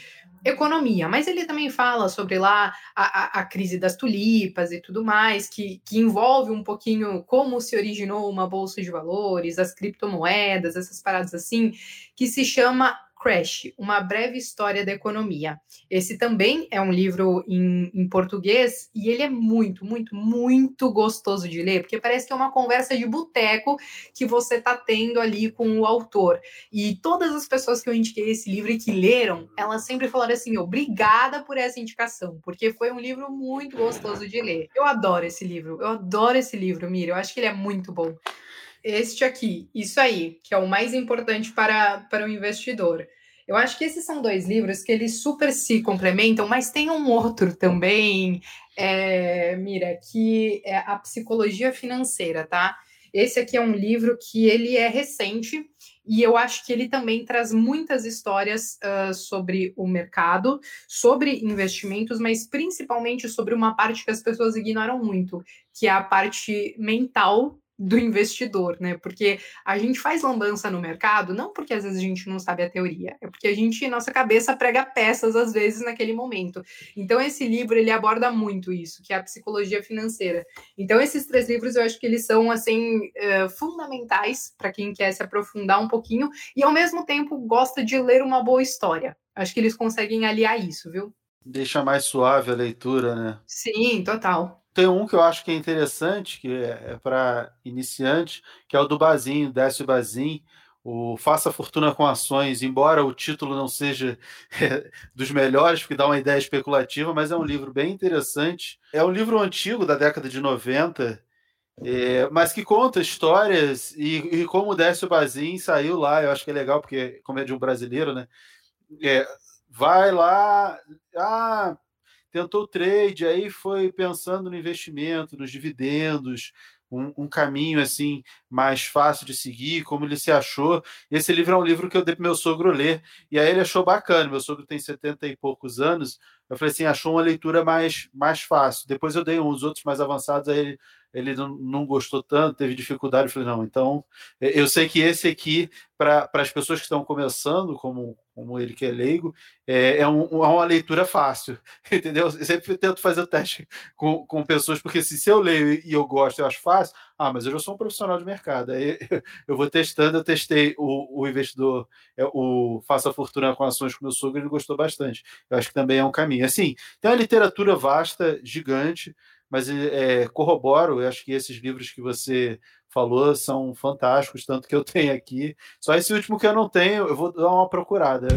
economia, mas ele também fala sobre lá a, a, a, crise das tulipas e tudo mais, que, que envolve um pouquinho como se originou uma bolsa de valores, as criptomoedas, essas paradas assim, que se chama Crash, Uma Breve História da Economia. Esse também é um livro em, em, português e ele é muito, muito, muito gostoso de ler, porque parece que é uma conversa de boteco que você está tendo ali com o autor. E todas as pessoas que eu indiquei esse livro e que leram, elas sempre falaram assim: obrigada por essa indicação, porque foi um livro muito gostoso de ler. Eu adoro esse livro, eu adoro esse livro, Mira, eu acho que ele é muito bom este aqui, isso aí, que é o mais importante para, para o investidor. Eu acho que esses são dois livros que eles super se complementam, mas tem um outro também, é, Mira, que é a psicologia financeira, tá? Esse aqui é um livro que ele é recente e eu acho que ele também traz muitas histórias uh, sobre o mercado, sobre investimentos, mas principalmente sobre uma parte que as pessoas ignoram muito, que é a parte mental do investidor, né? Porque a gente faz lambança no mercado, não porque às vezes a gente não sabe a teoria, é porque a gente, nossa cabeça prega peças às vezes naquele momento. Então esse livro ele aborda muito isso, que é a psicologia financeira. Então esses três livros eu acho que eles são assim uh, fundamentais para quem quer se aprofundar um pouquinho e ao mesmo tempo gosta de ler uma boa história. Acho que eles conseguem aliar isso, viu? Deixa mais suave a leitura, né? Sim, total. Tem um que eu acho que é interessante, que é, é para iniciante, que é o do Bazin, Décio Bazin, o Faça Fortuna com Ações, embora o título não seja é, dos melhores, porque dá uma ideia especulativa, mas é um livro bem interessante. É um livro antigo, da década de 90, é, mas que conta histórias e, e como o Décio Bazin saiu lá, eu acho que é legal, porque como é de um brasileiro, né? É, vai lá, ah, tentou trade, aí foi pensando no investimento, nos dividendos, um, um, caminho assim mais fácil de seguir, como ele se achou. Esse livro é um livro que eu dei para meu sogro ler, e aí ele achou bacana. Meu sogro tem 70 e poucos anos. Eu falei assim: achou uma leitura mais, mais fácil. Depois eu dei uns outros mais avançados, aí ele ele não, gostou tanto, teve dificuldade. Eu falei, não, então eu sei que esse aqui, para as pessoas que estão começando, como, como ele que é leigo, é, é, um, é uma leitura fácil, entendeu? Eu sempre tento fazer o teste com, com pessoas, porque se, se eu leio e eu gosto, eu acho fácil, ah, mas eu já sou um profissional de mercado, aí eu vou testando, eu testei o, o investidor, é, o Faça Fortuna com Ações com meu sogro, ele gostou bastante. Eu acho que também é um caminho. Assim, tem uma literatura vasta, gigante, mas é, corroboro, eu acho que esses livros que você falou são fantásticos, tanto que eu tenho aqui. Só esse último que eu não tenho, eu vou dar uma procurada.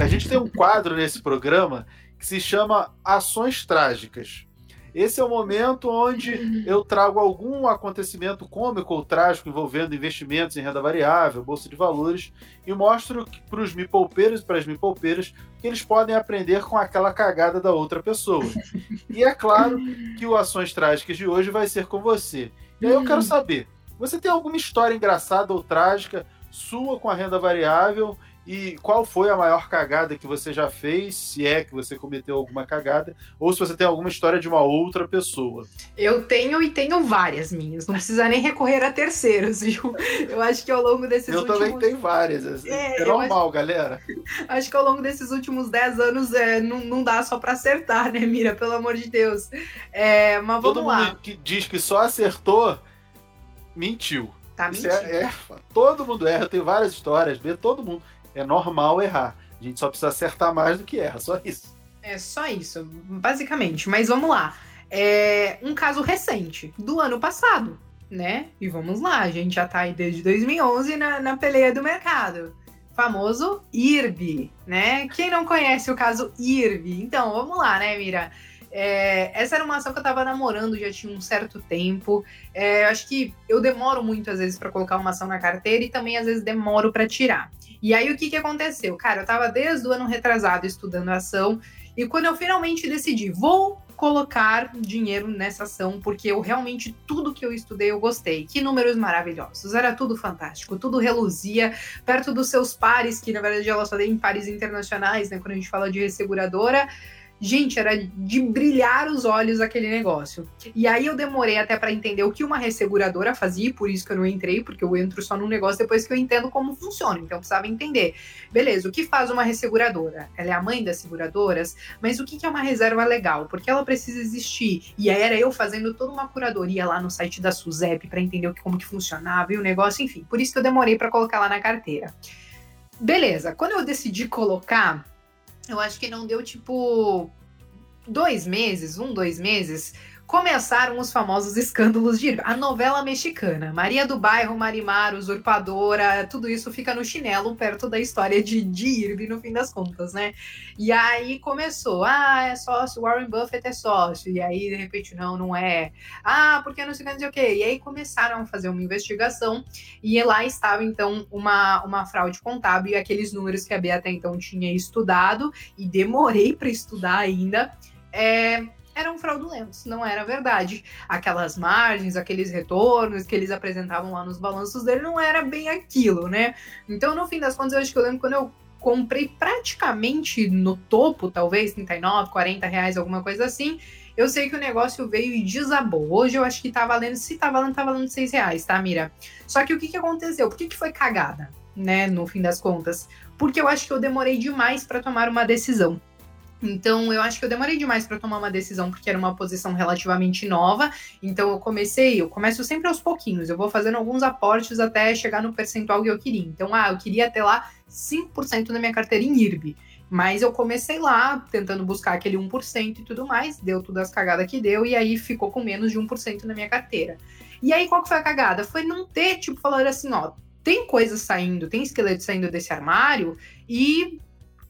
A gente tem um quadro nesse programa que se chama Ações Trágicas. Esse é o momento onde uhum. eu trago algum acontecimento cômico ou trágico envolvendo investimentos em renda variável, bolsa de valores, e mostro para os mipolpeiros e para as mipolpeiras que eles podem aprender com aquela cagada da outra pessoa. E é claro que o Ações Trágicas de hoje vai ser com você. E aí eu quero uhum. saber, você tem alguma história engraçada ou trágica sua com a renda variável e qual foi a maior cagada que você já fez, se é que você cometeu alguma cagada, ou se você tem alguma história de uma outra pessoa? Eu tenho e tenho várias minhas, não precisa nem recorrer a terceiros, viu? Eu acho que ao longo desses eu últimos... Eu também tenho várias, assim. é, é normal, acho... galera. Acho que ao longo desses últimos 10 anos é, não, não dá só para acertar, né, Mira? Pelo amor de Deus. É, mas vamos Todo lá. mundo que diz que só acertou, mentiu. Tá mentindo. É, é, todo mundo erra, tem várias histórias, todo mundo é normal errar. A gente só precisa acertar mais do que erra, só isso. É só isso, basicamente. Mas vamos lá. É um caso recente, do ano passado, né? E vamos lá, a gente já tá aí desde 2011 na, na peleia do mercado. Famoso IRB, né? Quem não conhece o caso IRB? Então, vamos lá, né, Mira? É, essa era uma ação que eu tava namorando já tinha um certo tempo. É, acho que eu demoro muito, às vezes, para colocar uma ação na carteira e também, às vezes, demoro para tirar. E aí, o que, que aconteceu? Cara, eu tava desde o ano retrasado estudando a ação e quando eu finalmente decidi, vou colocar dinheiro nessa ação, porque eu realmente, tudo que eu estudei, eu gostei. Que números maravilhosos. Era tudo fantástico, tudo reluzia, perto dos seus pares, que na verdade ela só tem pares internacionais, né? Quando a gente fala de resseguradora Gente, era de brilhar os olhos aquele negócio. E aí eu demorei até para entender o que uma resseguradora fazia, por isso que eu não entrei, porque eu entro só num negócio depois que eu entendo como funciona. Então eu precisava entender. Beleza, o que faz uma resseguradora? Ela é a mãe das seguradoras, mas o que é uma reserva legal? Porque ela precisa existir. E aí era eu fazendo toda uma curadoria lá no site da Suzep para entender como que funcionava e o negócio, enfim. Por isso que eu demorei para colocar lá na carteira. Beleza, quando eu decidi colocar, eu acho que não deu tipo dois meses, um, dois meses, começaram os famosos escândalos de a novela mexicana. Maria do Bairro, Marimar, usurpadora, tudo isso fica no chinelo perto da história de, de no fim das contas, né? E aí começou, ah, é sócio, Warren Buffett é sócio, e aí de repente, não, não é. Ah, porque não sei não o quê. E aí começaram a fazer uma investigação, e lá estava então uma, uma fraude contábil e aqueles números que a Bia até então tinha estudado, e demorei para estudar ainda. É, eram fraudulentos, não era verdade. Aquelas margens, aqueles retornos que eles apresentavam lá nos balanços dele não era bem aquilo, né? Então, no fim das contas, eu acho que eu lembro quando eu comprei praticamente no topo, talvez 39, 40 reais, alguma coisa assim. Eu sei que o negócio veio e desabou. Hoje eu acho que tá valendo, se tá valendo, tá valendo 6 reais, tá, Mira? Só que o que, que aconteceu? Por que, que foi cagada, né, no fim das contas? Porque eu acho que eu demorei demais para tomar uma decisão. Então, eu acho que eu demorei demais para tomar uma decisão, porque era uma posição relativamente nova. Então, eu comecei, eu começo sempre aos pouquinhos, eu vou fazendo alguns aportes até chegar no percentual que eu queria. Então, ah, eu queria ter lá 5% na minha carteira em IRB. Mas eu comecei lá, tentando buscar aquele 1% e tudo mais, deu tudo as cagadas que deu, e aí ficou com menos de 1% na minha carteira. E aí, qual que foi a cagada? Foi não ter, tipo, falando assim, ó, tem coisas saindo, tem esqueleto saindo desse armário, e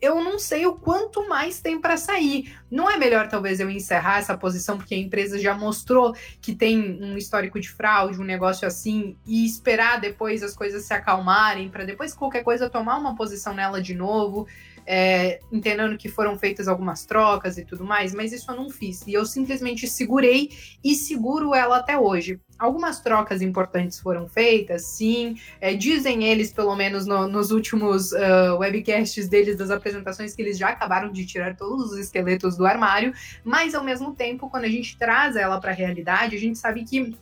eu não sei o quanto mais tem para sair. Não é melhor, talvez, eu encerrar essa posição, porque a empresa já mostrou que tem um histórico de fraude, um negócio assim, e esperar depois as coisas se acalmarem, para depois qualquer coisa tomar uma posição nela de novo é, entendendo que foram feitas algumas trocas e tudo mais, mas isso eu não fiz. E eu simplesmente segurei e seguro ela até hoje. Algumas trocas importantes foram feitas, sim. É, dizem eles, pelo menos no, nos últimos uh, webcasts deles, das apresentações, que eles já acabaram de tirar todos os esqueletos do armário, mas ao mesmo tempo, quando a gente traz ela para a realidade, a gente sabe que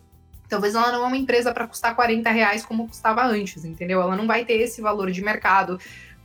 Talvez ela não é uma empresa para custar 40 reais como custava antes, entendeu? Ela não vai ter esse valor de mercado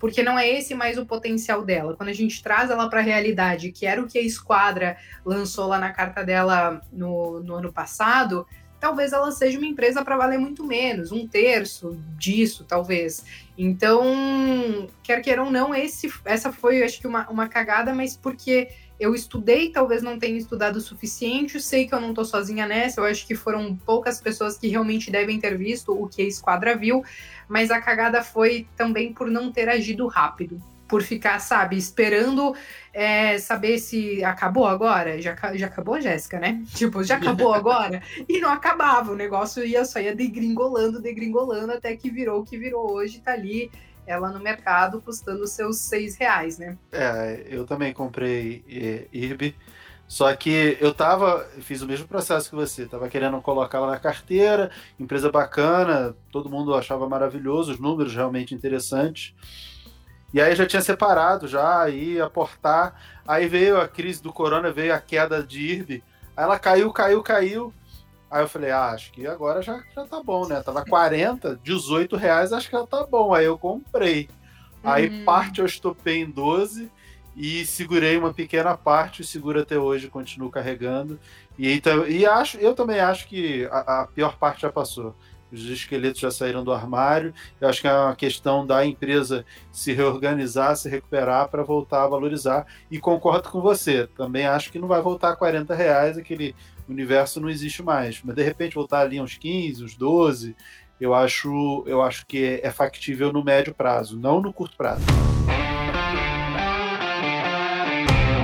porque não é esse mais o potencial dela. Quando a gente traz ela para a realidade, que era o que a Esquadra lançou lá na carta dela no, no ano passado, talvez ela seja uma empresa para valer muito menos, um terço disso, talvez. Então, quer queiram ou não, esse, essa foi, acho que, uma, uma cagada, mas porque eu estudei, talvez não tenha estudado o suficiente, sei que eu não estou sozinha nessa, eu acho que foram poucas pessoas que realmente devem ter visto o que a Esquadra viu, mas a cagada foi também por não ter agido rápido. Por ficar, sabe, esperando é, saber se acabou agora. Já, já acabou, Jéssica, né? Tipo, já acabou agora? E não acabava. O negócio ia só ia degringolando, degringolando, até que virou o que virou hoje, tá ali ela no mercado custando seus seis reais, né? É, eu também comprei é, IRB só que eu tava, fiz o mesmo processo que você, tava querendo colocá-la na carteira, empresa bacana, todo mundo achava maravilhoso, os números realmente interessantes. E aí já tinha separado, já ia aportar. Aí veio a crise do corona, veio a queda de IRB. Aí ela caiu, caiu, caiu. Aí eu falei, ah, acho que agora já, já tá bom, né? Tava 40, 18 reais, acho que já tá bom. Aí eu comprei. Aí uhum. parte eu estopei em 12 e segurei uma pequena parte, seguro até hoje, continuo carregando. E, então, e acho, eu também acho que a, a, pior parte já passou. Os esqueletos já saíram do armário. Eu acho que é uma questão da empresa se reorganizar, se recuperar para voltar a valorizar. E concordo com você. Também acho que não vai voltar a 40 reais, aquele universo não existe mais. Mas de repente voltar ali uns 15, uns 12, eu acho, eu acho que é, factível no médio prazo, não no curto prazo.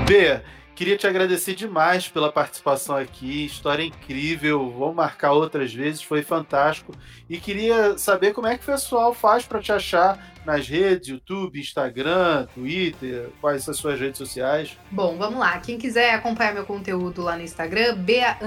B, queria te agradecer demais pela participação aqui. História incrível. Vamos marcar outras vezes, foi fantástico. E queria saber como é que o pessoal faz para te achar nas redes, YouTube, Instagram, Twitter, quais são as suas redes sociais? Bom, vamos lá. Quem quiser acompanhar meu conteúdo lá no Instagram, Bea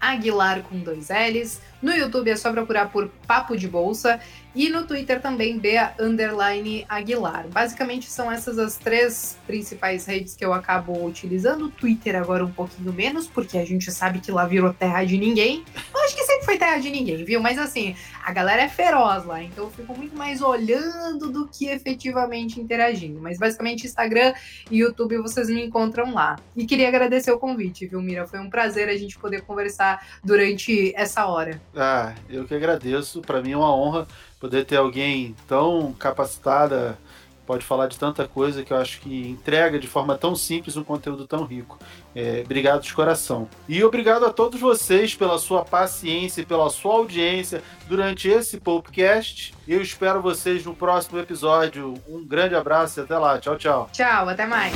Aguilar com dois L's. No YouTube é só procurar por Papo de Bolsa. E no Twitter também, Bea Underline Aguilar. Basicamente são essas as três principais redes que eu acabo utilizando. O Twitter agora um pouquinho menos, porque a gente sabe que lá virou terra de ninguém. Eu acho que sempre foi terra de ninguém, viu? Mas assim, a galera é feroz lá, então eu fico muito mais olhando do que efetivamente interagindo. Mas basicamente Instagram e YouTube vocês me encontram lá. E queria agradecer o convite, viu, Mira? Foi um prazer a gente poder conversar durante essa hora. Ah, eu que agradeço. Para mim é uma honra poder ter alguém tão capacitada, pode falar de tanta coisa que eu acho que entrega de forma tão simples um conteúdo tão rico. É, obrigado de coração. E obrigado a todos vocês pela sua paciência e pela sua audiência durante esse podcast. Eu espero vocês no próximo episódio. Um grande abraço e até lá. Tchau, tchau. Tchau, até mais.